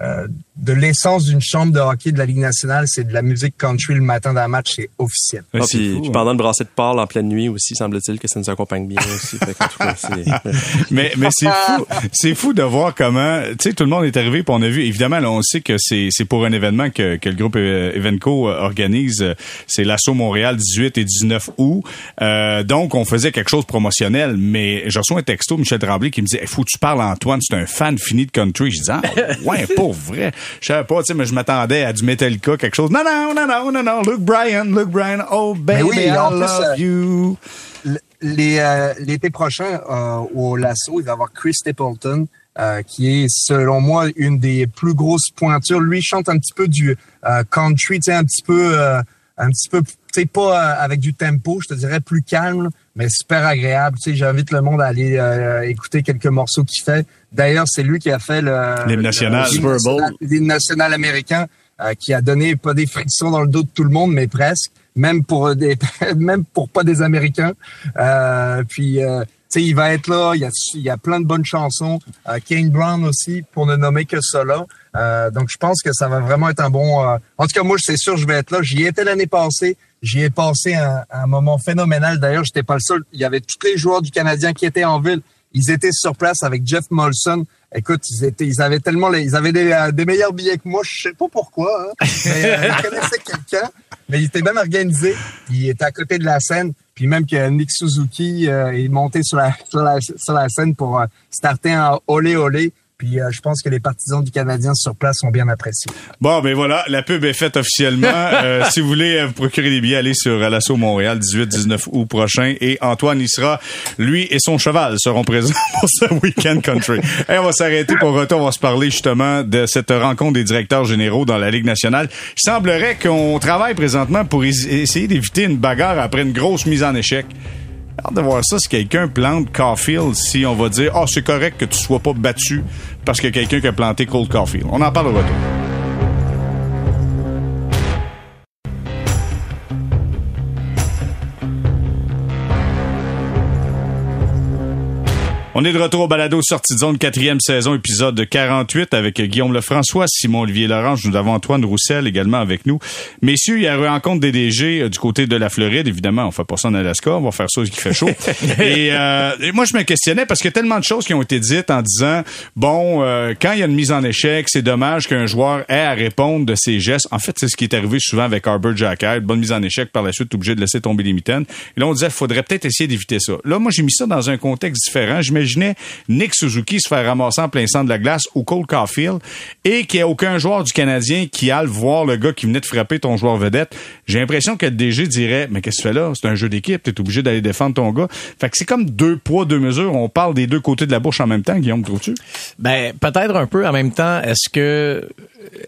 euh, de l'essence d'une chambre de hockey de la Ligue nationale, c'est de la musique country le matin d'un match, c'est officiel. Ah, puis, fou, puis, pendant le brasser de Paul en pleine nuit aussi, semble-t-il que ça nous accompagne bien aussi. Fait cas, mais mais c'est fou, c'est fou de voir comment, tu sais, tout le monde est arrivé, puis on a vu, évidemment, là, on sait que c'est c'est pour un événement que, que le groupe Evenco organise, c'est l'assaut Montréal 18 et 19 août. Euh, donc on faisait quelque chose de promotionnel, mais je reçois un texto Michel Tremblay qui me dit, il faut que tu parles à Antoine, c'est un fan fini de country. Je dis, ah, ouais, pour vrai. Je savais pas, tu sais, mais je m'attendais à du Metallica, quelque chose. Non, non, non, non, non, non. Luke Bryan, Luke Bryan. Oh, baby, oui, I love plus, you. L'été euh, prochain, euh, au Lasso, il va y avoir Chris Stapleton, euh, qui est, selon moi, une des plus grosses pointures. Lui, il chante un petit peu du euh, country, un petit peu, un petit peu, tu sais, pas avec du tempo, je te dirais plus calme, mais super agréable. Tu sais, j'invite le monde à aller écouter quelques morceaux qu'il fait. D'ailleurs, c'est lui qui a fait le l'hymne national, Super Bowl, l'hymne national américain, euh, qui a donné pas des frictions dans le dos de tout le monde, mais presque, même pour des, même pour pas des Américains. Euh, puis, euh, tu sais, il va être là. Il y a, il y a plein de bonnes chansons. Euh, Kane Brown aussi, pour ne nommer que cela. Euh, donc, je pense que ça va vraiment être un bon. en tout cas, moi, c'est sûr, je vais être là. J'y étais l'année passée. J'y ai passé un, un moment phénoménal. D'ailleurs, j'étais pas le seul. Il y avait tous les joueurs du Canadien qui étaient en ville. Ils étaient sur place avec Jeff Molson. Écoute, ils étaient, ils avaient tellement, les, ils avaient des, euh, des, meilleurs billets que moi. Je sais pas pourquoi, hein, mais euh, ils connaissaient quelqu'un. Mais ils étaient bien organisés. Ils étaient à côté de la scène. Puis même que Nick Suzuki euh, est monté sur la, sur la, sur la scène pour euh, starter un olé olé. Puis euh, je pense que les partisans du Canadien sur place ont bien apprécié. Bon, ben voilà, la pub est faite officiellement. euh, si vous voulez vous procurer des billets, allez sur l'assaut Montréal 18-19 août prochain. Et Antoine y sera, lui et son cheval seront présents pour ce week-end country. Et on va s'arrêter pour retour. On va se parler justement de cette rencontre des directeurs généraux dans la Ligue nationale. Il semblerait qu'on travaille présentement pour essayer d'éviter une bagarre après une grosse mise en échec. Hâte de voir ça si quelqu'un plante Caulfield, si on va dire, ah, oh, c'est correct que tu sois pas battu parce que quelqu'un qui a planté Cold Caulfield. On en parle au retour. On est de retour au balado sortie de zone quatrième saison épisode 48 avec Guillaume Lefrançois, Simon Olivier Laurence, nous avons Antoine Roussel également avec nous. Messieurs, il y a une rencontre des DG du côté de la Floride, évidemment, on fait pas ça en Alaska, on va faire ça qui fait chaud. et, euh, et, moi je me questionnais parce qu'il y a tellement de choses qui ont été dites en disant bon, euh, quand il y a une mise en échec, c'est dommage qu'un joueur ait à répondre de ses gestes. En fait, c'est ce qui est arrivé souvent avec Arbor Jackard, bonne mise en échec par la suite obligé de laisser tomber les mitaines. Et là on disait faudrait peut-être essayer d'éviter ça. Là moi j'ai mis ça dans un contexte différent. J'imagine Nick Suzuki se faire ramasser en plein centre de la glace au Cole Caulfield et qu'il n'y a aucun joueur du Canadien qui aille voir le gars qui venait de frapper ton joueur vedette. J'ai l'impression que le DG dirait, mais qu'est-ce que tu fais là? C'est un jeu d'équipe, t'es obligé d'aller défendre ton gars. Fait que c'est comme deux poids, deux mesures. On parle des deux côtés de la bouche en même temps, Guillaume, trouves-tu? Ben, peut-être un peu en même temps. Est-ce que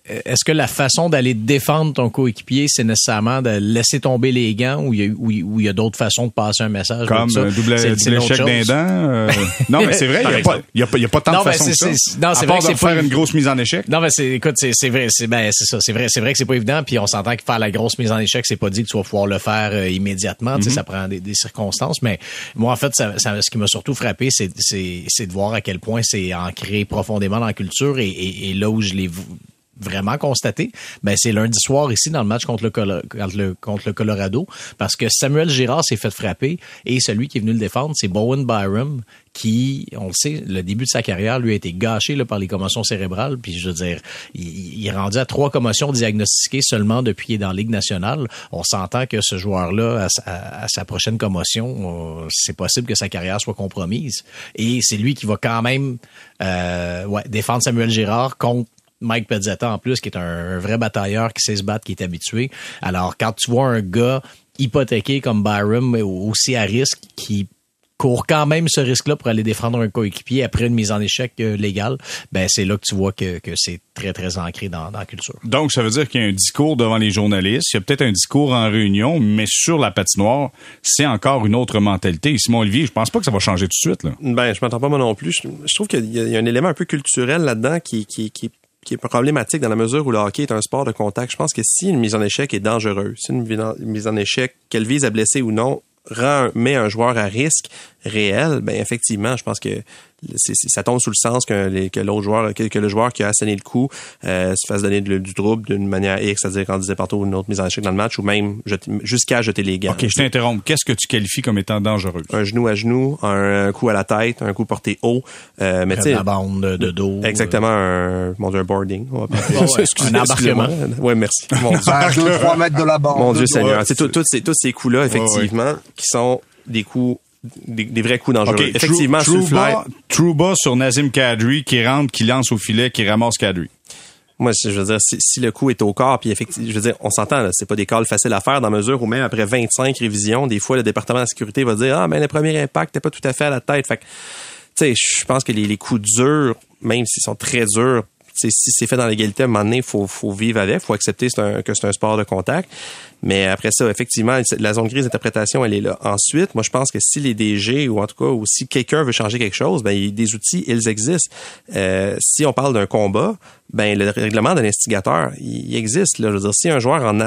est-ce que la façon d'aller défendre ton coéquipier, c'est nécessairement de laisser tomber les gants ou il y a, ou, il y a d'autres façons de passer un message? Comme un double, double échec d'un dent? non, mais c'est vrai, il n'y a, a, a pas tant de façons que ça. Non, c'est vrai que c'est faire une grosse mise en échec. Non, mais c'est, écoute, c'est vrai, c'est ben, ça. C'est vrai, c'est vrai que c'est pas évident. Puis on s'entend que faire la grosse mise en échec, c'est pas dit que tu vas pouvoir le faire euh, immédiatement. Tu sais, mm-hmm. ça prend des, des, circonstances. Mais moi, en fait, ça, ça, ce qui m'a surtout frappé, c'est de voir à quel point c'est ancré profondément dans la culture et, et, et là où je l'ai vraiment constaté, ben c'est lundi soir ici dans le match contre le, contre le, Colorado, parce que Samuel Girard s'est fait frapper et celui qui est venu le défendre, c'est Bowen Byram, qui, on le sait, le début de sa carrière lui a été gâché là, par les commotions cérébrales. Puis je veux dire, il, est rendu à trois commotions diagnostiquées seulement depuis qu'il est dans la Ligue nationale. On s'entend que ce joueur-là, à, sa prochaine commotion, c'est possible que sa carrière soit compromise. Et c'est lui qui va quand même euh, ouais, défendre Samuel Girard contre Mike Pezzetta en plus, qui est un, vrai batailleur qui sait se battre, qui est habitué. Alors, quand tu vois un gars hypothéqué comme Byron, mais aussi à risque, qui court quand même ce risque-là pour aller défendre un coéquipier après une mise en échec euh, légale, ben c'est là que tu vois que, que c'est très, très ancré dans, dans, la culture. Donc, ça veut dire qu'il y a un discours devant les journalistes, il y a peut-être un discours en réunion, mais sur la patinoire, c'est encore une autre mentalité. Simon Olivier, je pense pas que ça va changer tout de suite. Là. Ben, je m'entends pas moi non plus. Je, trouve qu'il y, a un élément un peu culturel là-dedans qui, qui, qui qui est problématique dans la mesure où le hockey est un sport de contact. Je pense que si une mise en échec est dangereuse, si une mise en échec, qu'elle vise à blesser ou non, rend, met un joueur à risque réel, ben effectivement, je pense que ça tombe sous le sens que, que l'autre joueur, que, le joueur qui a asséné le coup euh, se fasse donner du trouble d'une manière X, c'est-à-dire qu'on disait partout une autre mise en échec dans le match ou même jusqu'à jeter les gants. OK, je t'interromps. Qu'est-ce que tu qualifies comme étant dangereux? Un genou à genou, un, coup à la tête, un coup porté haut. Euh, mais la bande de dos. Exactement, un, mon Dieu, un boarding. On va un embarquement. Oui, merci. Mon Dieu. 3 mètres de la bande. Mon Dieu Seigneur. C'est tous ces, tous ces coups-là, effectivement, qui sont des coups des, vrais coups dangereux. Effectivement, sur Trouba sur Nazim Kadri qui rentre, qui lance au filet, qui ramasse Kadri. Moi, je veux dire, si, le coup est au corps, puis effectivement, je veux dire, on s'entend, c'est pas des calls faciles à faire dans mesure où même après 25 révisions, des fois, le département de la sécurité va dire, ah, mais le premier impact n'est pas tout à fait à la tête. Fait tu sais, je pense que les, les coups durs, même s'ils sont très durs, si c'est fait dans l'égalité, à un moment donné, faut, faut vivre avec, faut accepter que c'est un sport de contact. Mais après ça, effectivement, la zone grise d'interprétation, elle est là. Ensuite, moi, je pense que si les DG ou en tout cas, ou si quelqu'un veut changer quelque chose, ben, il des outils, ils existent. Euh, si on parle d'un combat, ben le règlement d'un instigateur, il, existe. Là. Je veux dire, si un joueur en,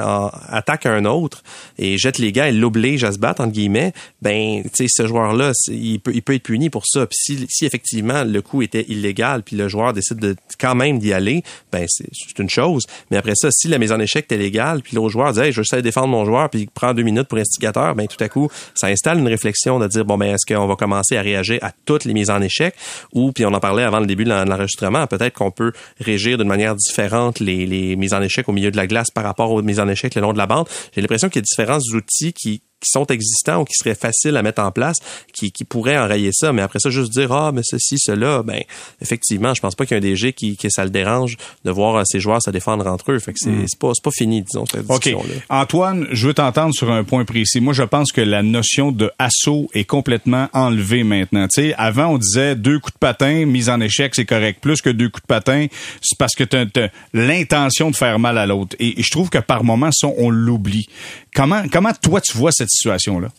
attaque un autre et jette les gars et l'oblige à se battre, entre guillemets, ben, tu sais, ce joueur-là, il peut, il peut être puni pour ça. Puis si, si effectivement le coup était illégal, puis le joueur décide de quand même d'y aller, ben c'est une chose. Mais après ça, si la mise en échec était légale, puis l'autre joueur dit, je sais défendre mon joueur, puis prend deux minutes pour instigateur, ben tout à coup, ça installe une réflexion de dire bon ben est-ce qu'on va commencer à réagir à toutes les mises en échec? Ou puis on en parlait avant le début de l'enregistrement, peut-être qu'on peut régir d'une manière différente les, les mises en échec au milieu de la glace par rapport aux mises en échec le long de la bande. J'ai l'impression qu'il y a différents outils qui qui sont existants ou qui seraient faciles à mettre en place, qui, qui pourraient enrayer ça. Mais après ça, juste dire ah mais ceci, cela, ben effectivement, je pense pas qu'il y ait un DG qui, qui ça le dérange de voir ses joueurs se défendre entre eux. Fait que c'est mm. pas c'est pas fini, disons cette discussion là. Antoine, je veux t'entendre sur un point précis. Moi, je pense que la notion de assaut est complètement enlevée maintenant. Tu sais, avant on disait deux coups de patin, mise en échec, c'est correct. Plus que deux coups de patin, c'est parce que tu as, l'intention de faire mal à l'autre. Et, et je trouve que par moments, ça, on l'oublie. Comment, comment toi, tu vois cette situation-là?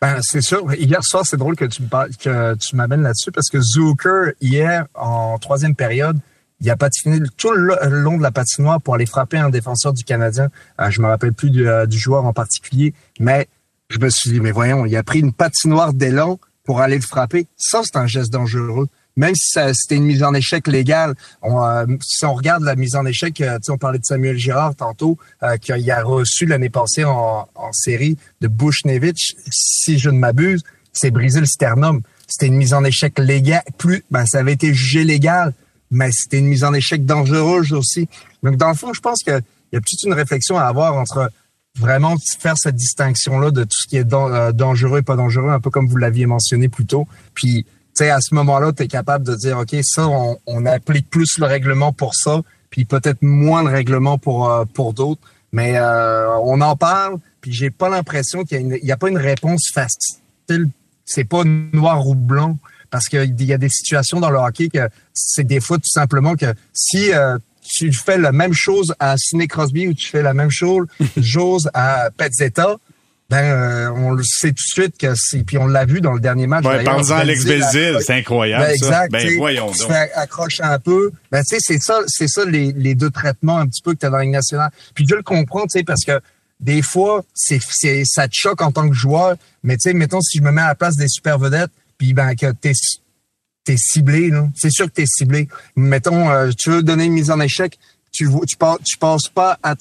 Ben, c'est sûr. Hier soir, c'est drôle que tu que tu m'amènes là-dessus parce que Zucker, hier, en troisième période, il a patiné tout le long de la patinoire pour aller frapper un défenseur du Canadien. Euh, je me rappelle plus du, euh, du, joueur en particulier, mais je me suis dit, mais voyons, il a pris une patinoire d'élan pour aller le frapper. Ça, c'est un geste dangereux même si c'était une mise en échec légale, euh, si on regarde la mise en échec, euh, on parlait de Samuel Girard tantôt, euh, qu'il a reçu l'année passée en, série de Bushnevich, si je ne m'abuse, c'est brisé le sternum. C'était une mise en échec légale, plus, ben, ça avait été jugé légal, mais c'était une mise en échec dangereuse aussi. Donc, dans le fond, je pense qu'il y a toute une réflexion à avoir entre vraiment faire cette distinction-là de tout ce qui est dangereux et pas dangereux, un peu comme vous l'aviez mentionné plus tôt. Puis, à ce moment-là, tu es capable de dire, OK, ça, on, applique plus le règlement pour ça, puis peut-être moins le règlement pour, euh, pour d'autres. Mais euh, on en parle, puis j'ai pas l'impression qu'il y, a, a pas une réponse facile. C'est pas noir ou blanc, parce qu'il y a des situations dans le hockey que c'est des fois tout simplement que si euh, tu fais la même chose à Sidney Crosby ou tu fais la même chose, chose à Petzetta, ben euh, on le sait tout de suite que c'est puis on l'a vu dans le dernier match. Ouais, Alex Belzil, c'est incroyable ben, ça. Exact, Ben voyons tu donc. un peu. Ben tu sais c'est ça c'est ça les, les deux traitements un petit peu que tu as dans la Ligue nationale. Puis je le comprends, tu sais parce que des fois c'est c'est ça te choque en tant que joueur, mais tu sais mettons si je me mets à la place des super vedettes puis ben que t'es t'es ciblé là, c'est sûr que t'es ciblé. Mettons euh, tu veux donner une mise en échec, tu vois- tu passes tu passes pas à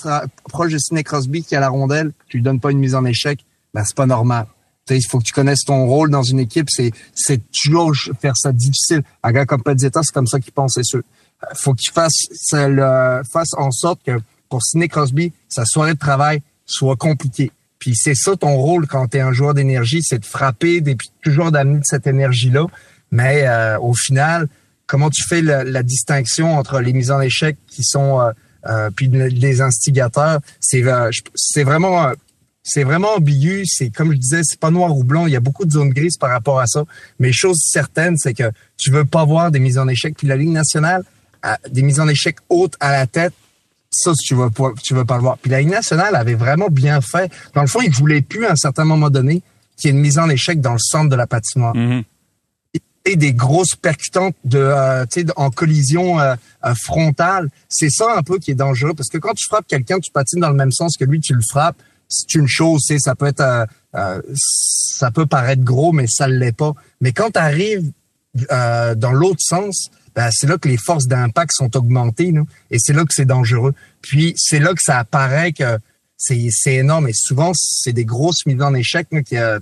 proche de Sidney Crosby qui a la rondelle, tu lui donnes pas une mise en échec, ben c'est pas normal. Il faut que tu connaisses ton rôle dans une équipe. C'est, c'est toujours faire ça difficile. Un gars comme Petzetta, c'est comme ça qu'il pense, c'est sûr. Euh, faut qu'il fasse, ça le, fasse en sorte que pour Sidney Crosby, sa soirée de travail soit compliquée. Puis c'est ça ton rôle quand tu es un joueur d'énergie, c'est de frapper et puis toujours d'amener cette énergie-là. Mais euh, au final, comment tu fais la, distinction entre les mises en échec qui sont euh, euh, puis les instigateurs, c'est euh, c'est vraiment euh, c'est vraiment ambigu. C'est comme je disais, c'est pas noir ou blanc. Il y a beaucoup de zones grises par rapport à ça. Mais chose certaine, c'est que tu veux pas voir des mises en échec. Puis la Ligue nationale, a des mises en échec hautes à la tête, ça, tu veux pas, tu veux pas le voir. Puis la Ligue nationale avait vraiment bien fait. Dans le fond, ils voulaient plus à un certain moment donné qu'il y ait une mise en échec dans le centre de la patinoire Mhm. et des grosses percutantes euh, en collision euh, euh, frontale. C'est ça un peu qui est dangereux parce que quand tu frappes quelqu'un, tu patines dans le même sens que lui, tu le frappes. C'est une chose, ça peut être, ça peut paraître gros, mais ça l'est pas. Mais quand tu arrives dans l'autre sens, ben, c'est là que les forces d'impact sont augmentées, là, et c'est là que c'est dangereux. Puis c'est là que ça apparaît que c'est énorme. Et souvent, c'est des grosses mises en échec.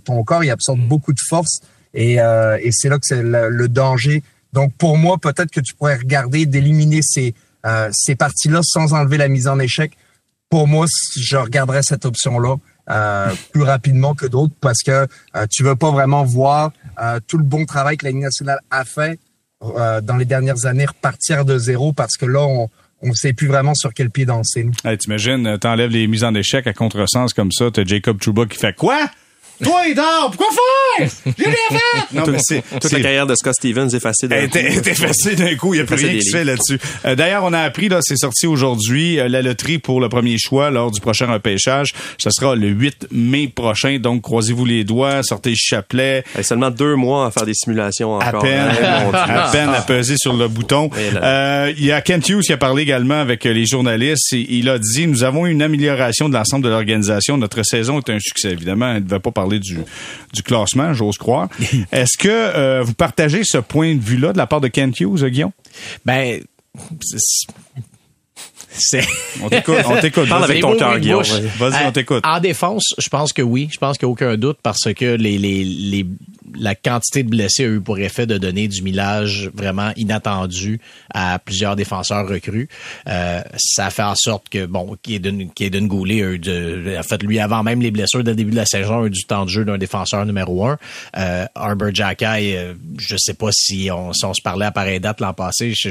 Ton corps, il absorbe beaucoup de force. Et, euh, et c'est là que c'est le, danger. Donc, pour moi, peut-être que tu pourrais regarder d'éliminer ces, euh, ces parties-là sans enlever la mise en échec. Pour moi, je regarderais cette option-là euh, plus rapidement que d'autres parce que tu veux pas vraiment voir tout le bon travail que la Ligue nationale a fait dans les dernières années repartir de zéro parce que là, on on sait plus vraiment sur quel pied danser. Hey, T'imagines, t'enlèves les mises en échec à contresens comme ça, t'as Jacob Trouba qui fait quoi? Toi, Edard, pourquoi faire? J'ai rien fait! Non, mais c'est, Toute c'est- la carrière de Scott Stevens est facile. Elle était, elle était effacée d'un coup, il n'y a plus Effacée rien qui se fait là-dessus. Euh, D'ailleurs, on a appris, là, c'est sorti aujourd'hui, euh, la loterie pour le premier choix lors du prochain repêchage. Ce sera le 8 mai prochain, donc croisez-vous les doigts, sortez le chapelet. Hey, seulement deux mois à faire des simulations À encore. peine, Hey, mon Dieu. à peine à peser sur le bouton. Et. Euh, Il y a Kent Hughes qui a parlé également avec les journalistes. Et il a dit, nous avons eu une amélioration de l'ensemble de l'organisation. Notre saison est un succès. Évidemment, il ne devait pas parler du, du classement, j'ose croire. Est-ce que euh, vous partagez ce point de vue-là de la part de Kent Hughes, Guillaume? Ben, c'est- On t'écoute, on t'écoute. Parle Vas-y. avec ton cœur, Guillaume. Vas-y, on Euh, t'écoute. En défense, je pense que oui. Je pense qu'il n'y a aucun doute parce que les, les, les, la quantité de blessés a eu pour effet de donner du millage vraiment inattendu à plusieurs défenseurs recrues. Euh, ça fait en sorte que, bon, Kaden, Kaden Goulet a eu de, en fait, lui, avant même les blessures dès le début de la saison, a eu du temps de jeu d'un défenseur numéro un. Euh, Arbor Jackay, euh, je sais pas si on, si on se parlait à pareille date l'an passé, je,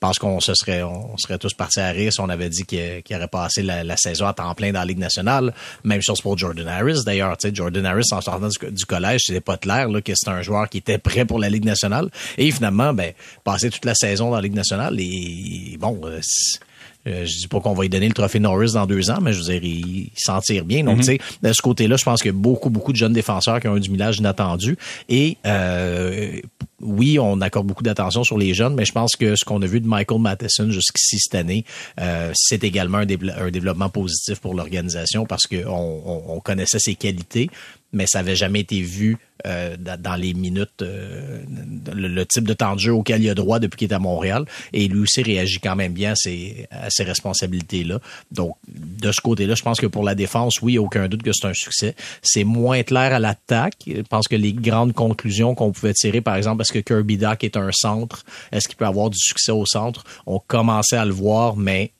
pense qu'on se serait, on serait tous partis à rire si on avait dit qu'il qu'il aurait passé la, la saison à temps plein dans la Ligue nationale. Même chose pour Jordan Harris, d'ailleurs. Tu sais, Jordan Harris, en sortant du, du collège, c'était pas clair là, que c'était un joueur qui était prêt pour la Ligue nationale. Et finalement, ben, passer toute la saison dans la Ligue nationale et bon, euh, c'est- euh, je dis pas qu'on va lui donner le trophée Norris dans deux ans, mais je veux dire, il, il s'en tire bien. Donc, tu sais, de ce côté-là, je pense qu'il y a beaucoup, beaucoup de jeunes défenseurs qui ont eu du millage inattendu. Et euh, oui, on accorde beaucoup d'attention sur les jeunes, mais je pense que ce qu'on a vu de Michael Matheson jusqu'ici cette année, euh, c'est également un, dévelop- un développement positif pour l'organisation parce qu'on on, on connaissait ses qualités, mais ça avait jamais été vu euh, dans les minutes, euh, le, type de temps auquel il a droit depuis qu'il est à Montréal. Et lui aussi réagit quand même bien à ses, ses responsabilités-là. Donc, de ce côté-là, je pense que pour la défense, oui, aucun doute que c'est un succès. C'est moins clair à l'attaque. Je pense que les grandes conclusions qu'on pouvait tirer, par exemple, est-ce que Kirby Doc est un centre? Est-ce qu'il peut avoir du succès au centre? On commençait à le voir, mais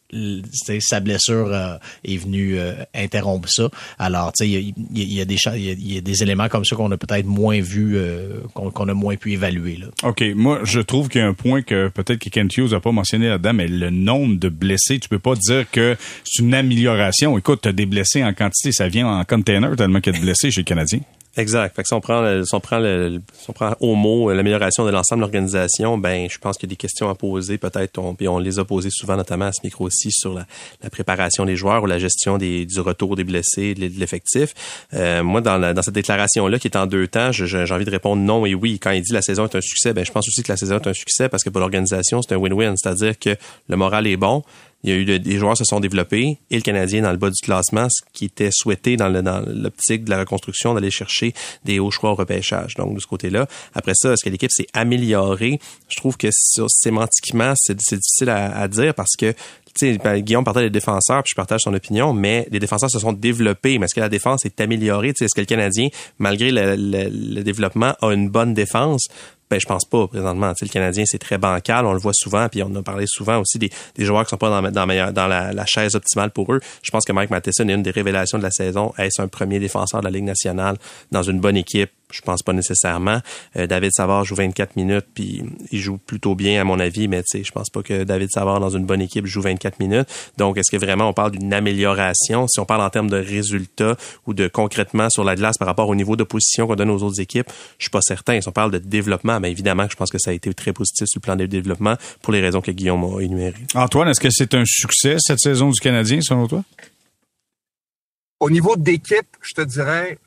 sa blessure euh, est venue euh, interrompre ça. Alors, tu sais, il y a, y a- a des il y a- a des éléments comme ça qu'on a peut-être moins vu, euh, qu'on a moins pu évaluer. Là. OK. Moi, je trouve qu'il y a un point que peut-être que Kent Hughes n'a pas mentionné là-dedans, mais le nombre de blessés, tu peux pas dire que c'est une amélioration. Écoute, as des blessés en quantité, ça vient en container tellement qu'il y a de blessés chez les Canadiens. Exact. Fait que si on prend, le, si on prend, le, si on prend au mot l'amélioration de l'ensemble de l'organisation, ben, je pense qu'il y a des questions à poser, peut-être, on, puis on les a posées souvent, notamment à ce micro-ci, sur la, la, préparation des joueurs ou la gestion des, du retour des blessés, de l'effectif. Euh, moi, dans, la, dans cette déclaration-là, qui est en deux temps, j'ai envie de répondre non et oui. Quand il dit la saison est un succès, ben, je pense aussi que la saison est un succès parce que pour l'organisation, c'est un win-win. C'est-à-dire que le moral est bon, il y a eu des joueurs se sont développés et le Canadien dans le bas du classement, ce qui était souhaité dans l'optique de la reconstruction d'aller chercher des hauts choix au repêchage. Donc de ce côté-là. Après ça, est-ce que l'équipe s'est améliorée? Je trouve que sémantiquement, c'est difficile à, dire parce que ben, Guillaume partait des défenseurs, puis je partage son opinion, mais les défenseurs se sont développés. Mais est-ce que la défense est améliorée? Est-ce que le Canadien, malgré le, développement, a une bonne défense? Ben, je pense pas présentement. le Canadien, c'est très bancal, on le voit souvent, puis on a parlé souvent aussi des, des joueurs qui sont pas dans, dans, dans la, chaise optimale pour eux. Je pense que Mike Matheson est une des révélations de la saison. Est-ce un premier défenseur de la Ligue nationale dans une bonne équipe? Je pense pas nécessairement. Euh, David Savard joue 24 minutes, puis il joue plutôt bien à mon avis, mais tu sais, je pense pas que David Savard dans une bonne équipe joue 24 minutes. Donc, est-ce que vraiment on parle d'une amélioration? Si on parle en termes de résultats ou de concrètement sur la glace par rapport au niveau d'opposition qu'on donne aux autres équipes, je suis pas certain. Si on parle de développement, mais évidemment que je pense que ça a été très positif sur le plan de développement pour les raisons que Guillaume a énumérées. Antoine, est-ce que c'est un succès cette saison du Canadien selon toi? Au niveau d'équipe, je te dirais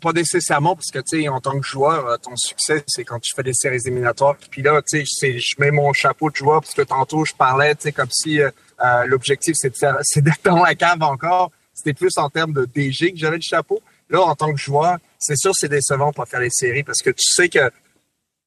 pas nécessairement, parce que, tu sais, en tant que joueur, euh, ton succès, c'est quand tu fais des séries éliminatoires. Puis là, tu sais, je mets mon chapeau de joueur, parce que tantôt, je parlais, tu sais, comme si euh, euh, l'objectif, c'est d'être dans la cave encore. C'était plus en termes de DG que j'avais le chapeau. Là, en tant que joueur, c'est sûr, c'est décevant pour faire les séries, parce que tu sais que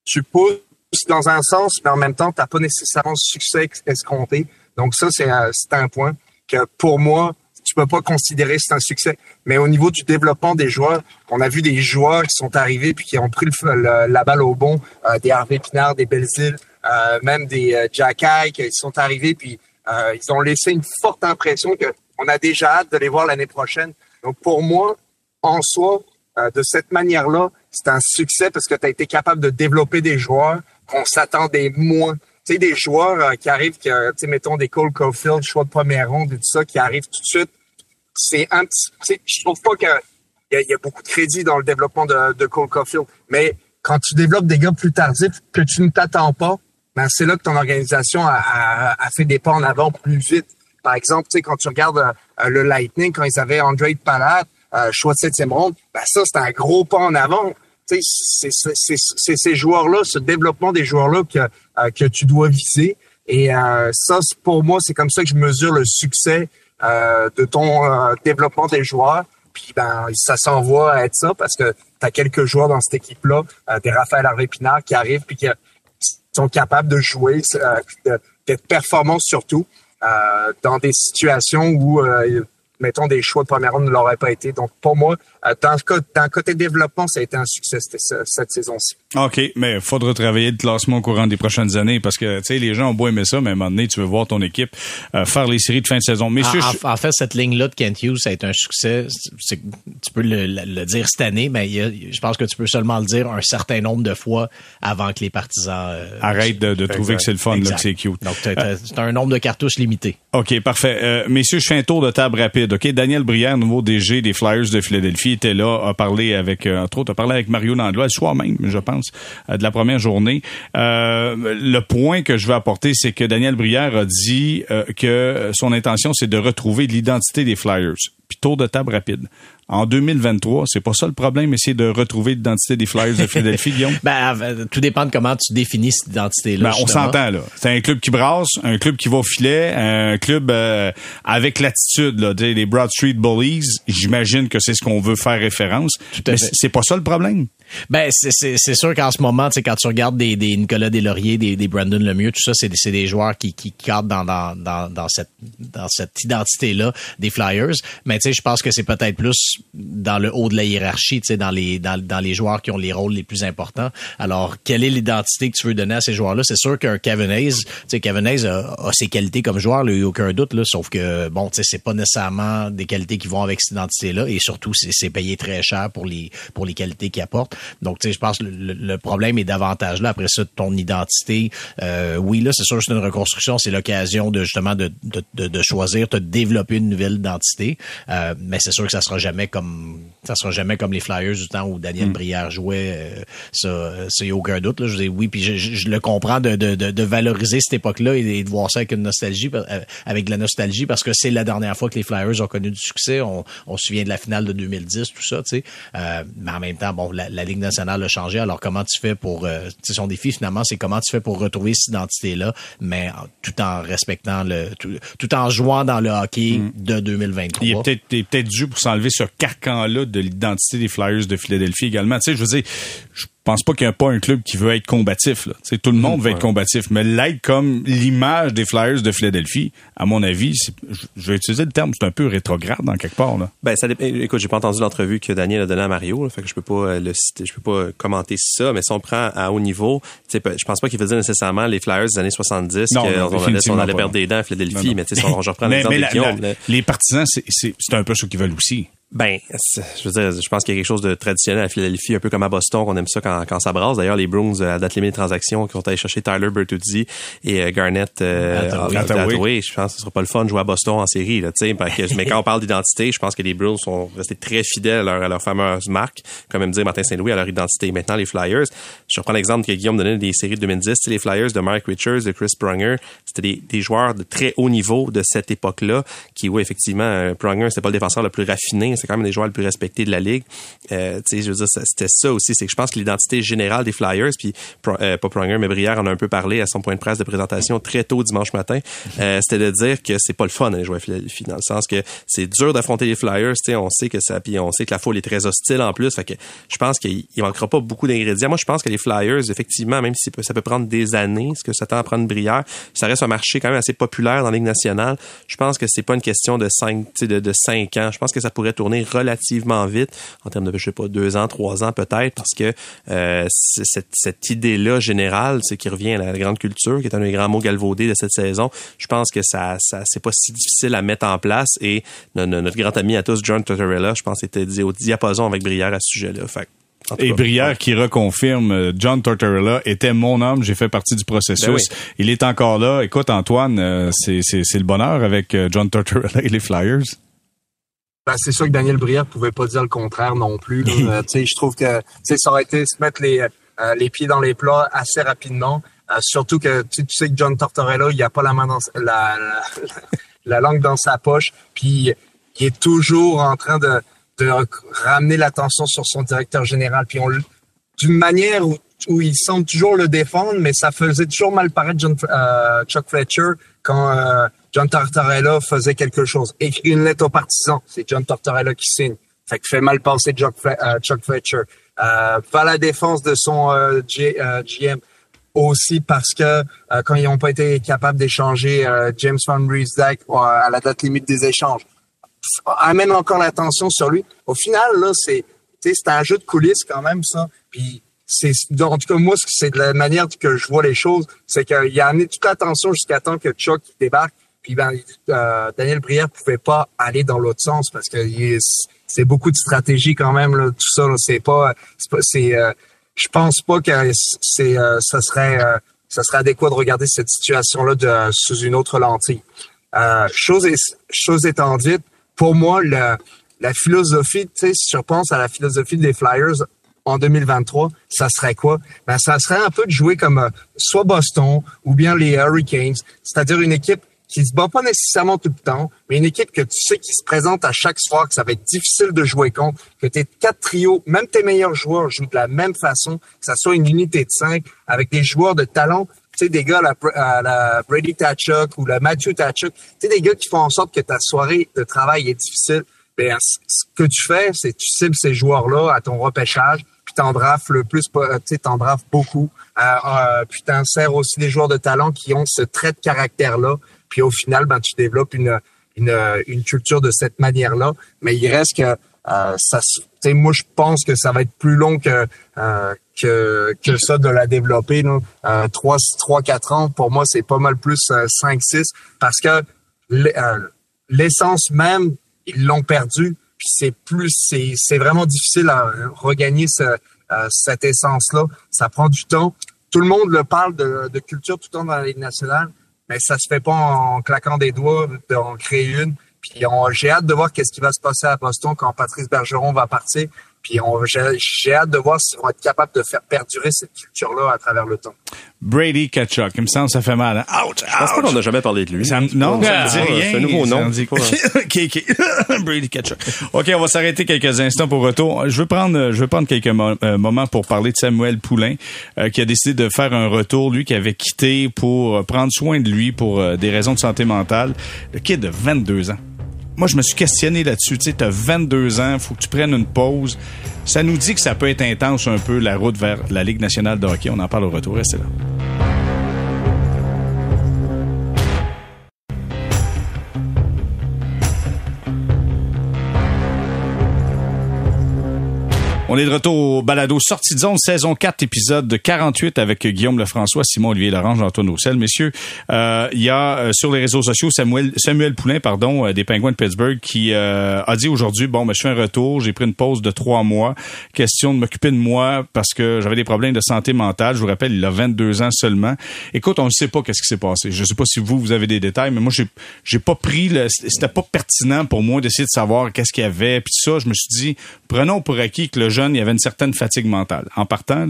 tu pousses dans un sens, mais en même temps, tu n'as pas nécessairement le succès escompté. Donc ça, c'est un point que pour moi, tu peux pas considérer c'est un succès. Mais au niveau du développement des joueurs, on a vu des joueurs qui sont arrivés puis qui ont pris la balle au bon, euh, des Harvey Pinard, des Belzile, euh, même des euh, Jack qui sont arrivés puis euh, ils ont laissé une forte impression que on a déjà hâte de les voir l'année prochaine. Donc pour moi, en soi, de cette manière-là, c'est un succès parce que tu as été capable de développer des joueurs qu'on s'attendait moins tu sais, des joueurs qui arrivent, tu sais, mettons des Cole Caulfield, choix de première ronde et tout ça, qui arrivent tout de suite c'est un petit, je trouve pas qu'il y, y, a beaucoup de crédit dans le développement de, de Cole Caulfield, mais quand tu développes des gars plus tardifs que tu ne t'attends pas, ben c'est là que ton organisation a, a, a, fait des pas en avant plus vite. Par exemple, tu sais, quand tu regardes euh, le Lightning, quand ils avaient Andre Palat, euh, choix de septième ronde, ben ça, c'est un gros pas en avant. C'est ces joueurs-là, ce développement des joueurs-là que, euh, tu dois viser. Et euh, ça, pour moi, c'est comme ça que je mesure le succès euh, de ton développement des joueurs. Puis ben ça s'envoie à être ça parce que tu as quelques joueurs dans cette équipe-là, des Raphaël Harvey Pinard qui arrivent puis qui sont capables de jouer, d'être performants surtout dans des situations où mettons, des choix de première ronde ne l'auraient pas été. Donc, pour moi, euh, dans le, côté développement, ça a été un succès cette, saison-ci. OK, mais il faudra travailler le classement au courant des prochaines années parce que, tu sais, les gens ont beau aimer ça, mais à un moment donné, tu veux voir ton équipe euh, faire les séries de fin de saison. Mais en, fait, cette ligne-là de Kent Hughes, ça a été un succès. Tu peux le, dire cette année, mais je pense que tu peux seulement le dire un certain nombre de fois avant que les partisans... Euh, Arrêtent de, trouver que c'est le fun, là, que c'est cute. Donc, c'est un nombre de cartouches limité. OK, parfait. messieurs, je fais un tour de table rapide. Daniel Brière, nouveau DG des Flyers de Philadelphie, était là, a parlé avec, euh, entre autres, a parlé avec Mario Landlois le soir même, je pense, euh, de la première journée. Euh, le point que je veux apporter, c'est que Daniel Brière a dit que son intention, c'est de retrouver l'identité des Flyers. Puis tour de table rapide en 2023. C'est pas ça le problème, c'est de retrouver l'identité des Flyers de Philadelphie, Guillaume? ben, tout dépend de comment tu définis cette identité-là. Ben, on s'entend, là. C'est un club qui brasse, un club qui va au filet, un club euh, avec l'attitude, là. Les Broad Street Bullies, j'imagine que c'est ce qu'on veut faire référence. Tout à mais c'est pas ça le problème. Ben c'est sûr qu'en ce moment, quand tu regardes des, des Nicolas Deslauriers, des, des Brandon Lemieux, tout ça, c'est des, joueurs qui, qui cadrent dans, dans, dans, dans cette dans cette identité-là des Flyers. Mais je pense que c'est peut-être plus dans le haut de la hiérarchie, dans les dans, dans les joueurs qui ont les rôles les plus importants. Alors, quelle est l'identité que tu veux donner à ces joueurs-là? C'est sûr qu'un sais, Kevin Hayes a, ses qualités comme joueur, il n'y a aucun doute là. Sauf que bon, c'est pas nécessairement des qualités qui vont avec cette identité-là, et surtout, c'est payé très cher pour les pour les qualités qu'il apporte. Donc, tu sais, je pense que le, problème est davantage là. Après ça, ton identité, euh, oui, là, c'est sûr, c'est une reconstruction, c'est l'occasion de justement de, de, de, choisir, de développer une nouvelle identité. Euh, mais c'est sûr que ça sera jamais comme ça sera jamais comme les Flyers du temps où Daniel mm. Brière jouait. Euh, ça, ça y a aucun doute. Là. Je dis oui, puis je, je, le comprends de, de, de, valoriser cette époque-là et, de voir ça avec une nostalgie, euh, avec de la nostalgie, parce que c'est la dernière fois que les Flyers ont connu du succès. On, on se souvient de la finale de 2010, tout ça, tu sais. Euh, mais en même temps, bon, la, la, Ligue nationale a changé. Alors comment tu fais pour, euh, son défi finalement, c'est comment tu fais pour retrouver cette identité-là, mais tout en respectant le, tout, en jouant dans le hockey mm. de 2023. Il est peut-être peut dû pour s'enlever ce carcan-là de l'identité des Flyers de Philadelphie également. Tu sais, je veux dire, je pense pas qu'il n'y a pas un club qui veut être combatif. Là. tout le monde veut être combatif, mais l'être comme l'image des Flyers de Philadelphie, à mon avis, je vais utiliser le terme, c'est un peu rétrograde dans quelque part. Là. Ben ça dépend. Écoute, j'ai pas entendu l'entrevue que Daniel a donnée à Mario, fait que je peux pas euh, le citer, je peux pas commenter ça. Mais si on prend à haut niveau, je pense pas qu'il veut dire nécessairement les Flyers des années 70 qu'on allait, on allait perdre des dents à Philadelphie, mais tu sais, je reprends l'exemple Les partisans, c'est un peu ce qu'ils veulent aussi. Ben, je veux dire, je pense qu'il y a quelque chose de traditionnel à Philadelphie, un peu comme à Boston, on aime ça quand, quand ça brasse. D'ailleurs, les Bruins, euh, à date limite de transaction, qui ont allé chercher Tyler Bertuzzi et euh, Garnett euh, Je pense que ce sera pas le fun de jouer à Boston en série, là, tu sais. mais quand on parle d'identité, je pense que les Bruins sont restés très fidèles à leur, à leur fameuse marque, comme me dire Martin Saint-Louis, à leur identité. Maintenant, les Flyers, je reprends l'exemple que Guillaume donnait des séries de 2010, les Flyers de Mark Richards, de Chris Pronger, c'était des, des, joueurs de très haut niveau de cette époque-là, qui, oui, effectivement, Pronger, c'était pas le défenseur le plus raffiné, c'est quand même des joueurs les plus respecté de la ligue. Euh, tu sais, je veux dire, c'était ça aussi. C'est que je pense que l'identité générale des Flyers, puis euh, pas Pronger, mais Brière en a un peu parlé à son point de presse de présentation très tôt dimanche matin, euh, c'était de dire que c'est pas le fun d'aller jouer à Philadelphie, dans le sens que c'est dur d'affronter les Flyers. Tu sais, on sait que ça, puis on sait que la foule est très hostile en plus. Je pense qu'il manquera pas beaucoup d'ingrédients. Moi, je pense que les Flyers, effectivement, même si ça peut prendre des années, ce que ça tend à prendre Brière, ça reste un marché quand même assez populaire dans la Ligue nationale. Je pense que c'est pas une question de cinq, de, de cinq ans. Je pense que ça pourrait tourner relativement vite, en termes de, je sais pas, deux ans, trois ans peut-être, parce que euh, cette, cette idée-là générale, c'est qui revient à la grande culture, qui est un des grands mots galvaudés de cette saison. Je pense que ça, ça c'est pas si difficile à mettre en place et notre, grand ami à tous, John Tortorella, je pense, était dit au diapason avec Brière à ce sujet-là. Fait et Brière qui reconfirme, euh, John Tortorella était mon homme, j'ai fait partie du processus. Ben Il est encore là. Écoute, Antoine, euh, c'est le bonheur avec John Tortorella et les Flyers. Ben, c'est sûr que Daniel Brière pouvait pas dire le contraire non plus. Euh, je trouve que ça aurait été se mettre les, euh, les pieds dans les plats assez rapidement. Euh, surtout que tu, sais que John Tortorella, il a pas la main dans la, la, langue dans sa poche, puis il est toujours en train de, de ramener l'attention sur son directeur général. Puis on d'une manière où, où il semble toujours le défendre, mais ça faisait toujours mal paraître John, Chuck Fletcher quand John Tortorella faisait quelque chose. Écrit une lettre aux partisans. C'est John Tortorella qui signe. Fait que fait mal penser Chuck, euh, Fletcher. Euh, pas la défense de son euh, GM aussi parce que quand ils n'ont pas été capables d'échanger James Van Riesdyk à la date limite des échanges, amène encore l'attention sur lui. Au final, là, c'est c'est un jeu de coulisses quand même ça. Puis c'est en tout cas moi c'est de la manière que je vois les choses, c'est qu'il a amené toute l'attention jusqu'à temps que Chuck débarque puis ben, euh, Daniel Brière pouvait pas aller dans l'autre sens parce que c'est beaucoup de stratégie quand même là, tout ça. C'est pas, c'est, euh, je pense pas que c'est, euh, ça serait, ça serait adéquat de regarder cette situation-là de, sous une autre lentille. chose, chose étant dite, pour moi, la philosophie, tu sais, si je pense à la philosophie des Flyers en 2023, ça serait quoi? Ben, ça serait un peu de jouer comme soit Boston ou bien les Hurricanes, c'est-à-dire une équipe qui se bat pas nécessairement tout le temps, mais une équipe que tu sais qui se présente à chaque soir, que ça va être difficile de jouer contre, que tes quatre trios, même tes meilleurs joueurs jouent de la même façon, que ça soit une unité de cinq avec des joueurs de talent, tu sais, des gars à la, Brady Tachuk ou la Matthew Tachuk, tu sais, des gars qui font en sorte que ta soirée de travail est difficile. Ben, ce que tu fais, c'est tu cibles ces joueurs-là à ton repêchage, puis t'en drafes le plus, tu sais, t'en beaucoup, euh, euh, puis t'en sers aussi des joueurs de talent qui ont ce trait de caractère-là, puis au final, ben, tu développes une, une, une culture de cette manière-là. Mais il reste que euh, ça, moi, je pense que ça va être plus long que euh, que, que ça de la développer. Euh, 3, 3, 4 ans, pour moi, c'est pas mal plus 5, euh, 6, parce que euh, l'essence même, ils l'ont perdu. Puis c'est plus, c'est, c'est vraiment difficile à regagner ce, euh, cette essence-là. Ça prend du temps. Tout le monde le parle de, de culture tout le temps dans la Ligue nationale, mais ça se fait pas en claquant des doigts d'en créer une. Puis j'ai hâte de voir qu'est-ce qui va se passer à Boston quand Patrice Bergeron va partir. Puis j'ai hâte de voir s'ils vont être capables de faire perdurer cette culture-là à travers le temps. Brady Ketchuk, il me semble que ça fait mal. Hein? Ouch, Je pense pas qu'on n'a jamais parlé de lui. Ça, non, ça me dit rien. C'est un nouveau nom. Dit... Brady Ketchuk. OK, on va s'arrêter quelques instants pour retour. Je veux prendre, je veux prendre quelques euh, moments pour parler de Samuel Poulain, euh, qui a décidé de faire un retour, lui qui avait quitté pour prendre soin de lui pour euh, des raisons de santé mentale. Le kid de 22 ans moi, je me suis questionné là-dessus. Tu sais, as 22 ans, faut que tu prennes une pause. Ça nous dit que ça peut être intense un peu la route vers la Ligue nationale de hockey. On en parle au retour. Restez là. On est de retour au balado Sortie de zone, saison 4, épisode 48 avec Guillaume Lefrançois, Simon Olivier Lorange, Antoine Roussel. Messieurs, euh, il y a euh, sur les réseaux sociaux Samuel, Samuel Poulain, pardon, euh, des Penguins de Pittsburgh, qui a dit aujourd'hui, bon, ben, je fais un retour, j'ai pris une pause de trois mois, question de m'occuper de moi parce que j'avais des problèmes de santé mentale. Je vous rappelle, il a 22 ans seulement. Écoute, on ne sait pas qu'est-ce qui s'est passé. Je ne sais pas si vous, vous avez des détails, mais moi, j'ai, j'ai pas pris le, c'était pas pertinent pour moi d'essayer de savoir qu'est-ce qu'il y avait. Puis ça, je me suis dit, prenons pour acquis que le il y avait une certaine fatigue mentale en partant.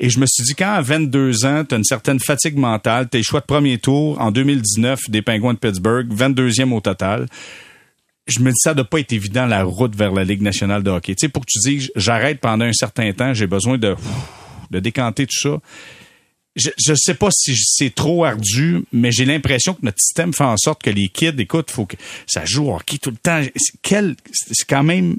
Et je me suis dit, quand à 22 ans, tu as une certaine fatigue mentale, tes choix de premier tour en 2019 des Penguins de Pittsburgh, 22e au total, je me dis ça doit pas être évident la route vers la Ligue nationale de hockey. Tu sais, pour que tu dises j'arrête pendant un certain temps, j'ai besoin de, de décanter tout ça. Je, je sais pas si c'est trop ardu, mais j'ai l'impression que notre système fait en sorte que les kids, écoute, faut que ça joue au hockey tout le temps. C'est quand même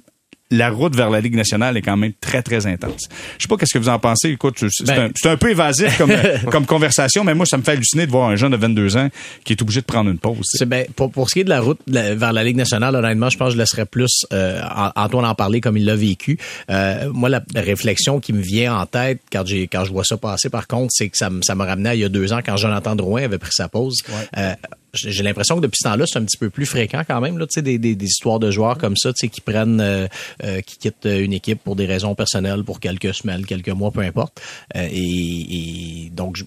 la route vers la Ligue nationale est quand même très, très intense. Je sais pas qu'est-ce que vous en pensez. Écoute, c'est ben, un, un, peu évasif comme, comme conversation, mais moi, ça me fait halluciner de voir un jeune de 22 ans qui est obligé de prendre une pause. Ben, pour, pour ce qui est de la route vers la Ligue nationale, honnêtement, je pense que je laisserais plus euh, Antoine en parler comme il l'a vécu. Euh, moi, la, réflexion qui me vient en tête quand j'ai quand je vois ça passer, par contre, c'est que ça, ça me ramenait à il y a deux ans quand Jonathan Drouin avait pris sa pause. Euh, j'ai l'impression que depuis ce temps-là, c'est un petit peu plus fréquent quand même, là, des, des, des histoires de joueurs comme ça, qui prennent, euh, euh, qui quittent une équipe pour des raisons personnelles, pour quelques semaines, quelques mois, peu importe. Euh, et, donc,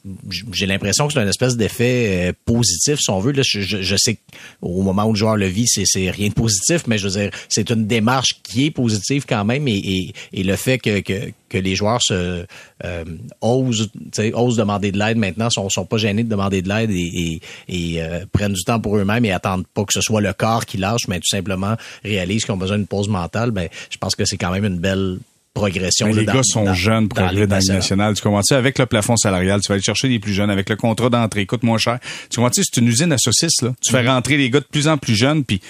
j'ai l'impression que c'est une espèce d'effet positif, si on veut. Là, je, je, sais qu'au moment où le joueur le vit, c'est rien de positif, mais je veux dire, c'est une démarche qui est positive quand même, et, et, et le fait que, que, que les joueurs se euh, osent, osent demander de l'aide maintenant, sont, sont pas gênés de demander de l'aide et, et, euh, prennent du temps pour eux-mêmes et attendent pas que ce soit le corps qui lâche, mais tout simplement réalisent qu'ils ont besoin d'une pause mentale. Ben, je pense que c'est quand même une belle progression. les gars sont jeunes pour arriver dans le national. Tu commences avec le plafond salarial, tu vas aller chercher les plus jeunes avec le contrat d'entrée, coûte moins cher. Tu commences c'est une usine à saucisses là. Tu fais rentrer les gars de plus en plus jeunes puis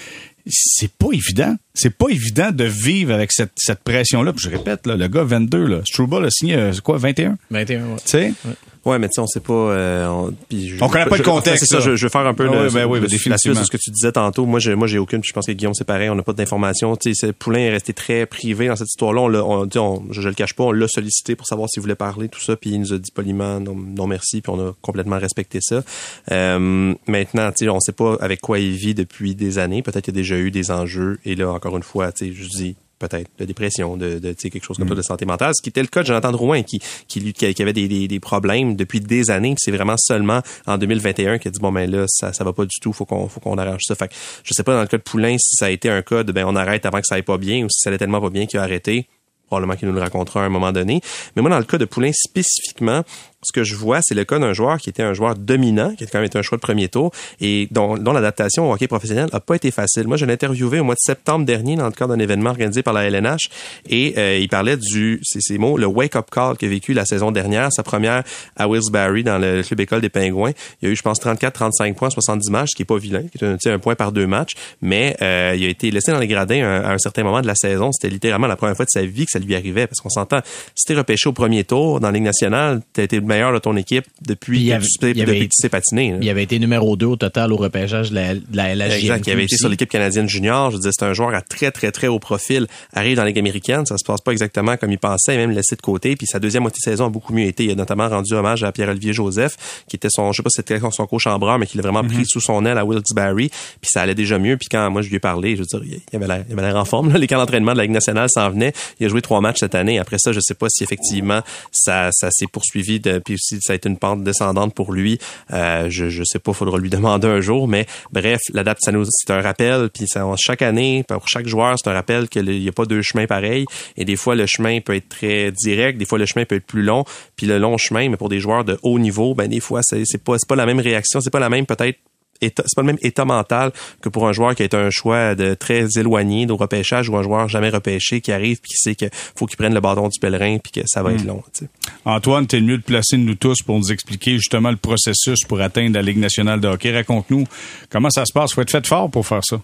c'est pas évident. C'est pas évident de vivre avec cette, cette pression-là. je répète, là, le gars 22, là, Struble a signé, euh, quoi, 21? 21, ouais. Tu sais? Ouais. Mais tu sais, on sait pas. Euh, on, on connaît pas le contexte. C'est ça. Je, je, veux faire un peu ah, le, ben oui, la suite de ce que tu disais tantôt. Moi, j'ai, moi, j'ai aucune. Je pense que Guillaume, c'est pareil. On n'a pas d'informations. Tu sais, Poulain est resté très privé dans cette histoire-là. On, on, on, je, je le cache pas. On l'a sollicité pour savoir s'il voulait parler, tout ça. Puis il nous a dit poliment non, non merci. Puis on a complètement respecté ça. Euh, maintenant, tu sais, on sait pas avec quoi il vit depuis des années. Peut-être qu'il y a déjà eu des enjeux. Et là, encore une fois, tu sais, je dis peut-être de dépression, de, de quelque chose comme ça, mm. de santé mentale, ce qui était le cas de Jonathan Drouin, qui, qui, qui avait des, des, des problèmes depuis des années, c'est vraiment seulement en 2021 qu'il a dit, bon, ben là, ça, ça va pas du tout, faut qu'on, faut qu'on arrange ça. Fait que, je sais pas dans le cas de Poulain si ça a été un cas de, ben, on arrête avant que ça aille pas bien, ou si ça allait tellement pas bien qu'il a arrêté probablement qu'il nous le racontera à un moment donné. Mais moi, dans le cas de Poulain spécifiquement, ce que je vois, c'est le cas d'un joueur qui était un joueur dominant, qui a quand même été un choix de premier tour, et dont, dont l'adaptation au hockey professionnel a pas été facile. Moi, je l'ai interviewé au mois de septembre dernier dans le cadre d'un événement organisé par la LNH, et euh, il parlait du, c'est ces mots, le wake-up call qu'a vécu la saison dernière, sa première à Willsbury dans le club école des Pingouins. Il y a eu, je pense, 34, 35 points, 70 matchs, ce qui est pas vilain, qui est un, un point par deux matchs, mais euh, il a été laissé dans les gradins à, un certain moment de la saison. C'était littéralement la première fois de sa vie que ça lui arrivait, parce qu'on s'entend, si t'es repêché au premier tour dans la Ligue nationale, t'as été meilleur de ton équipe depuis que tu sais patiner. Il avait été numéro 2 au total au repêchage de la, de la Exact. Il avait été sur l'équipe canadienne junior. Je dire, c'est un joueur à très, très, très haut profil. Arrive dans la Ligue américaine. Ça se passe pas exactement comme il pensait, même laissé de côté. Puis sa deuxième moitié de saison a beaucoup mieux été. Il a notamment rendu hommage à Pierre-Olivier Joseph, qui était son, je sais pas si c'était son coach en bras, mais qui l'a vraiment pris mhm. sous son aile à Wilkes-Barre. Puis ça allait déjà mieux. Puis quand moi je lui ai parlé, je veux dire, il avait l'air, en forme. Les camps d'entraînement de la Ligue nationale s'en venaient. Il a joué trois matchs cette année. Après ça, je sais pas si effectivement ça, ça s'est poursuivi. De, puis aussi ça a été une pente descendante pour lui. Euh, je, je sais pas, faudra lui demander un jour. Mais bref, l'adaptation, c'est un rappel. Puis ça, chaque année, pour chaque joueur, c'est un rappel qu'il n'y a pas deux chemins pareils. Et des fois, le chemin peut être très direct. Des fois, le chemin peut être plus long. Puis le long chemin, mais pour des joueurs de haut niveau, ben des fois, c'est pas, c'est pas la même réaction. C'est pas la même peut-être c'est pas le même état mental que pour un joueur qui a été un choix de très éloigné de repêchage ou un joueur jamais repêché qui arrive puis qui sait qu'il faut qu'il prenne le bâton du pèlerin puis que ça va être hmm. long. T'sais. Antoine, t'es mieux de placer nous tous pour nous expliquer justement le processus pour atteindre la Ligue nationale de hockey. Raconte-nous comment ça se passe. Faut être fait fort pour faire ça.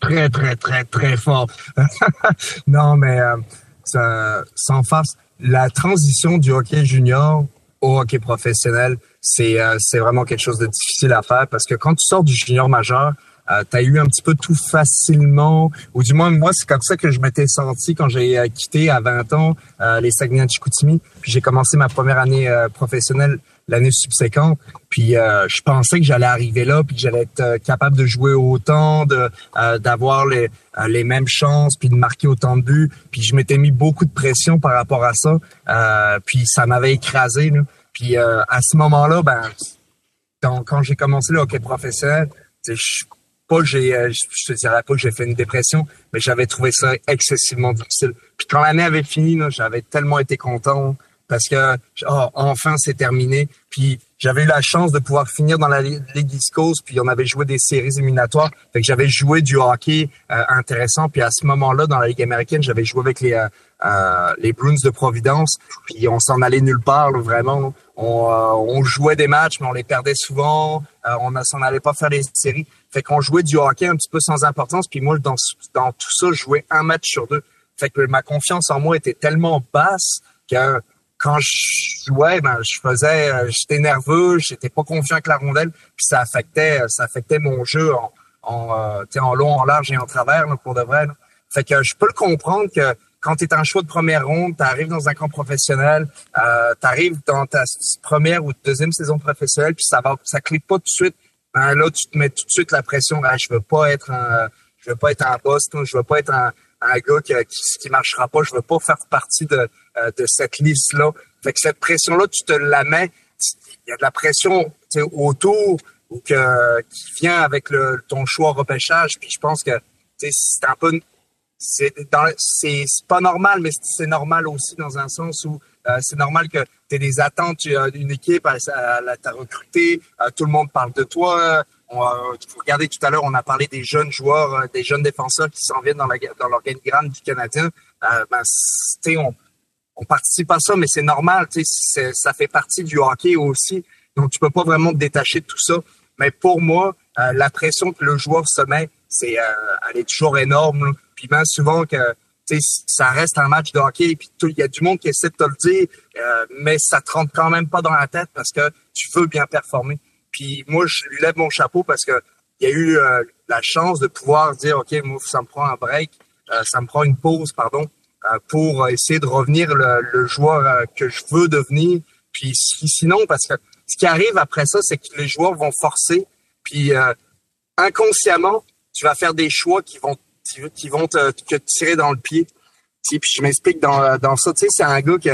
très, très, très, très fort. non, mais euh, ça, sans face, la transition du hockey junior au hockey professionnel, c'est euh, vraiment quelque chose de difficile à faire parce que quand tu sors du junior majeur, euh, tu as eu un petit peu tout facilement, ou du moins moi c'est comme ça que je m'étais senti quand j'ai euh, quitté à 20 ans euh, les Saguenay-Chicoutimi, puis j'ai commencé ma première année professionnelle l'année subséquente. Puis je pensais que j'allais arriver là, puis que j'allais être capable de jouer autant, de d'avoir les les mêmes chances, puis de marquer autant de buts. Puis je m'étais mis beaucoup de pression par rapport à ça. puis ça m'avait écrasé. Là. Puis à ce moment-là, ben quand j'ai commencé le hockey professionnel, je pas j'ai, euh, je te dirais pas que j'ai fait une dépression, mais j'avais trouvé ça excessivement difficile. Puis quand l'année avait fini, j'avais tellement été content parce que oh, enfin c'est terminé. Puis j'avais eu la chance de pouvoir finir dans la Ligue East Coast, puis on avait joué des séries éliminatoires. Fait que j'avais joué du hockey euh, intéressant. Puis à ce moment-là, dans la Ligue américaine, j'avais joué avec les euh, euh les Bruins de Providence. Puis on s'en allait nulle part, vraiment. On, on, jouait des matchs, mais on les perdait souvent. on s'en allait pas faire les séries. Fait qu'on jouait du hockey un petit peu sans importance. Puis moi, dans, dans tout ça, je jouais un match sur deux. Fait que ma confiance en moi était tellement basse que quand je jouais, ben, je faisais, euh, j'étais nerveux, j'étais pas confiant avec la rondelle, puis ça affectait, ça affectait mon jeu en, en, euh, en long, en large et en travers, pour de vrai. Fait que je peux le comprendre que quand tu es en choix de première ronde, tu arrives dans un camp professionnel, euh, tu arrives dans ta première ou deuxième saison professionnelle, puis ça va, ça clique pas tout de suite. Ben, là, tu te mets tout de suite la pression. Ah, je veux pas être un, je veux pas être un boss, je veux pas être un, un gars qui, qui, qui marchera pas. Je veux pas faire partie de, euh, de cette liste-là. Fait que cette pression-là, tu te la mets. Il y a de la pression autour ou que, qui vient avec le, ton choix repêchage. Puis je pense que c'est un peu c'est pas normal, mais c'est normal aussi dans un sens où euh, c'est normal que tu aies des attentes d'une équipe, à t'a recruté, euh, tout le monde parle de toi, on, euh, regardez tout à l'heure, on a parlé des jeunes joueurs, euh, des jeunes défenseurs qui s'en viennent dans, dans l'organigramme du Canadien. Euh, ben, on, on participe à ça, mais c'est normal, ça fait partie du hockey aussi. Donc, tu peux pas vraiment te détacher de tout ça. Mais pour moi, euh, la pression que le joueur se met, c'est, elle est toujours énorme. Puis même souvent que ça reste un match de hockey, puis il y a du monde qui essaie de te le dire, mais ça te rentre quand même pas dans la tête parce que tu veux bien performer. Puis moi, je lui lève mon chapeau parce que il y a eu euh, la chance de pouvoir dire, OK, moi, ça me prend un break, euh, ça me prend une pause, pardon, euh, pour essayer de revenir le, le joueur que je veux devenir. Puis sinon, parce que ce qui arrive après ça, c'est que les joueurs vont forcer, puis inconsciemment, tu vas faire des choix qui vont qui vont te, te tirer dans le pied. Puis je m'explique dans, dans ça. Tu sais, c'est un gars qui,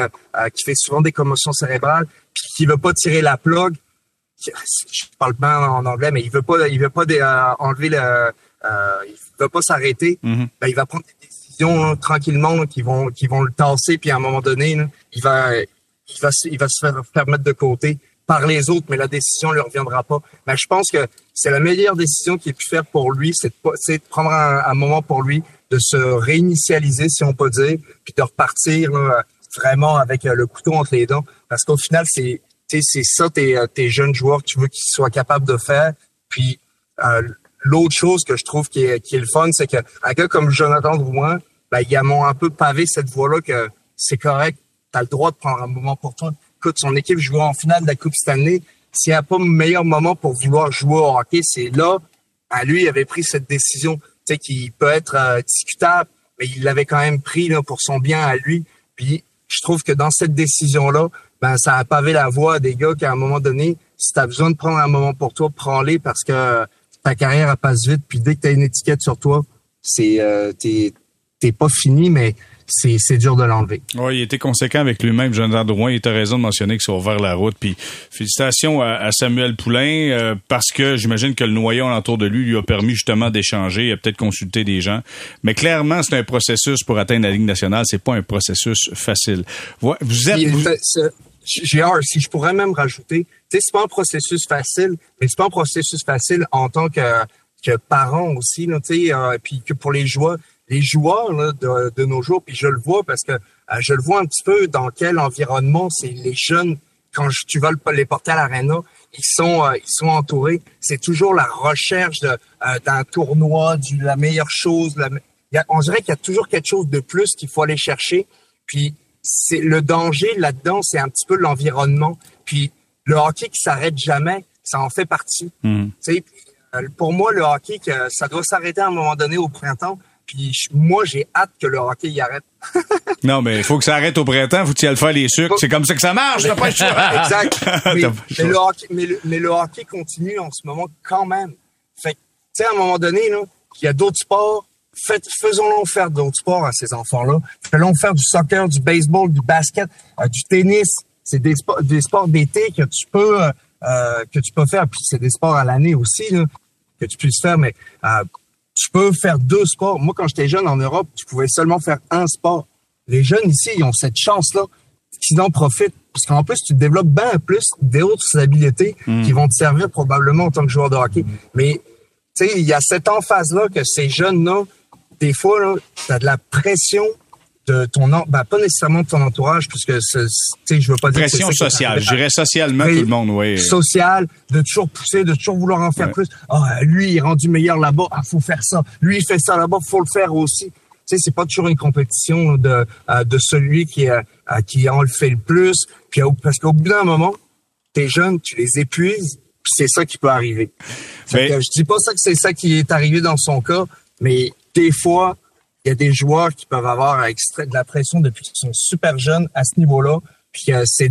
qui fait souvent des commotions cérébrales, puis qui veut pas tirer la plug, je parle pas en anglais, mais il veut pas, il veut pas euh, enlever le, euh, il veut pas s'arrêter. Mm-hmm. ben, il va prendre des décisions tranquillement qui vont, qui vont le tasser, puis à un moment donné, il va, il va, il va se faire, faire mettre de côté par les autres, mais la décision ne lui reviendra pas. Mais je pense que c'est la meilleure décision qu'il ait pu faire pour lui, c'est de, de, prendre un, moment pour lui, de se réinitialiser, si on peut dire, puis de repartir vraiment avec euh, le couteau entre les dents. Parce qu'au final, c'est c'est ça tes, euh, tes jeunes joueurs tu veux qu'ils soient capables de faire. Puis euh, l'autre chose que je trouve qui est, qui est le fun, c'est que un gars comme Jonathan Drouin, ben, il a un peu pavé cette voie-là que c'est correct, tu as le droit de prendre un moment pour toi. Écoute, son équipe jouait en finale de la Coupe Stanley. S'il n'y a pas de meilleur moment pour vouloir jouer au hockey, c'est là. À lui, il avait pris cette décision, tu sais, qui peut être euh, discutable, mais il l'avait quand même pris pour son bien à lui. Puis je trouve que dans cette décision-là, ben ça a pavé la voie à des gars qui, à un moment donné, si tu as besoin de prendre un moment pour toi, prends-les parce que ta carrière passe vite. Puis dès que tu as une étiquette sur toi, c'est euh, t'es pas fini, mais c'est dur de l'enlever. Oui, il était conséquent avec lui-même, Jonathan Drouin. Il était raison de mentionner qu'ils sont ouvert la route. Puis félicitations à, Samuel Poulain euh, parce que j'imagine que le noyau autour de lui lui a permis justement d'échanger, peut-être consulter des gens. Mais clairement, c'est un processus pour atteindre la Ligue nationale. C'est pas un processus facile. Vous êtes... Vous... si je pourrais même rajouter, tu sais, c'est pas un processus facile, mais c'est pas un processus facile en tant que, que parent aussi, tu sais, euh, puis que pour les joueurs, les joueurs de, de, nos jours, puis je le vois parce que euh, je le vois un petit peu dans quel environnement c'est les jeunes quand tu vas les porter à l'arena, ils sont euh, ils sont entourés. C'est toujours la recherche de euh, d'un tournoi, du la meilleure chose. La, on dirait qu'il y a toujours quelque chose de plus qu'il faut aller chercher. Puis c'est le danger là-dedans, c'est un petit peu l'environnement. Puis le hockey qui s'arrête jamais, ça en fait partie. Mmh. pour moi, le hockey, ça doit s'arrêter à un moment donné au printemps. Puis moi, j'ai hâte que le hockey y arrête. non, mais il faut que ça arrête au printemps. Faut que tu ailles faire les sucres. C'est comme ça que ça marche. T'as pas exact. Mais, le hockey, mais, le, hockey continue en ce moment quand même. Fait tu sais, à un moment donné, là, il y a d'autres sports. faisons-le faire d'autres sports à ces enfants-là. Faisons faire du soccer, du baseball, du basket, euh, du tennis. C'est des, sports, des sports d'été que tu peux euh, euh, que tu peux faire. Puis c'est des sports à l'année aussi là, que tu puisses faire. Mais tu peux faire deux sports. Moi, quand j'étais jeune en Europe, tu pouvais seulement faire un sport. Les jeunes ici, ils ont cette chance-là qu'ils en profitent. Parce qu'en plus, tu développes bien plus d'autres habiletés hmm. qui vont te servir probablement en tant que joueur de hockey. Mais, tu sais, il y a cette emphase-là que ces jeunes-là, des fois, tu as de la pression de ton ben, pas nécessairement de ton entourage puisque tu sais je veux pas dire pression sociale. je dirais socialement tout le monde oui. Social de toujours pousser de toujours vouloir en faire plus. Ah lui il est rendu meilleur là-bas. Ah faut faire ça. Lui il fait ça là-bas faut le faire aussi. Tu sais c'est pas toujours une compétition de euh, de celui qui euh, qui en le fait le plus. Puis parce qu'au bout d'un moment t'es jeune tu les épuises puis c'est ça qui peut arriver. Mais... je dis pas ça que c'est ça qui est arrivé dans son cas mais des fois il y a des joueurs qui peuvent avoir de la pression depuis qu'ils sont super jeunes à ce niveau-là, puis c'est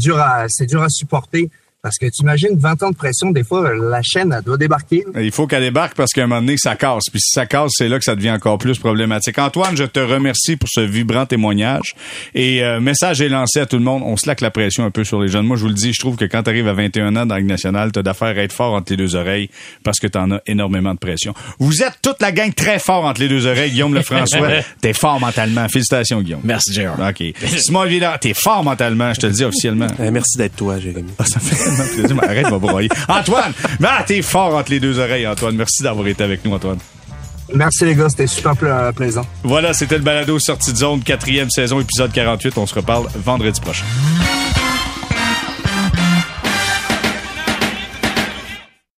c'est dur à supporter. Parce que tu imagines 20 ans de pression, des fois, la chaîne, elle doit débarquer. Il faut qu'elle débarque parce qu'à un moment donné, ça casse. Puis si ça casse, c'est là que ça devient encore plus problématique. Antoine, je te remercie pour ce vibrant témoignage. Et euh, message est lancé à tout le monde. On se laque la pression un peu sur les jeunes. Moi, je vous le dis, je trouve que quand tu arrives à 21 ans dans la Ligue nationale, tu as d'affaires à être fort entre les deux oreilles parce que tu en as énormément de pression. Vous êtes toute la gang très fort entre les deux oreilles. Guillaume Lefrançois, t'es fort mentalement. Félicitations, Guillaume. Merci, Gérard. OK. Simon Villard, t'es fort mentalement, je te le dis officiellement. Eh, merci d'être toi, Jérémy. Ah, ça fait Arrête, ma broyer. Antoine, ah, t'es fort entre les deux oreilles, Antoine. Merci d'avoir été avec nous, Antoine. Merci les gars, c'était super plaisant. Voilà, c'était le balado sortie de zone, quatrième saison, épisode 48. On se reparle vendredi prochain.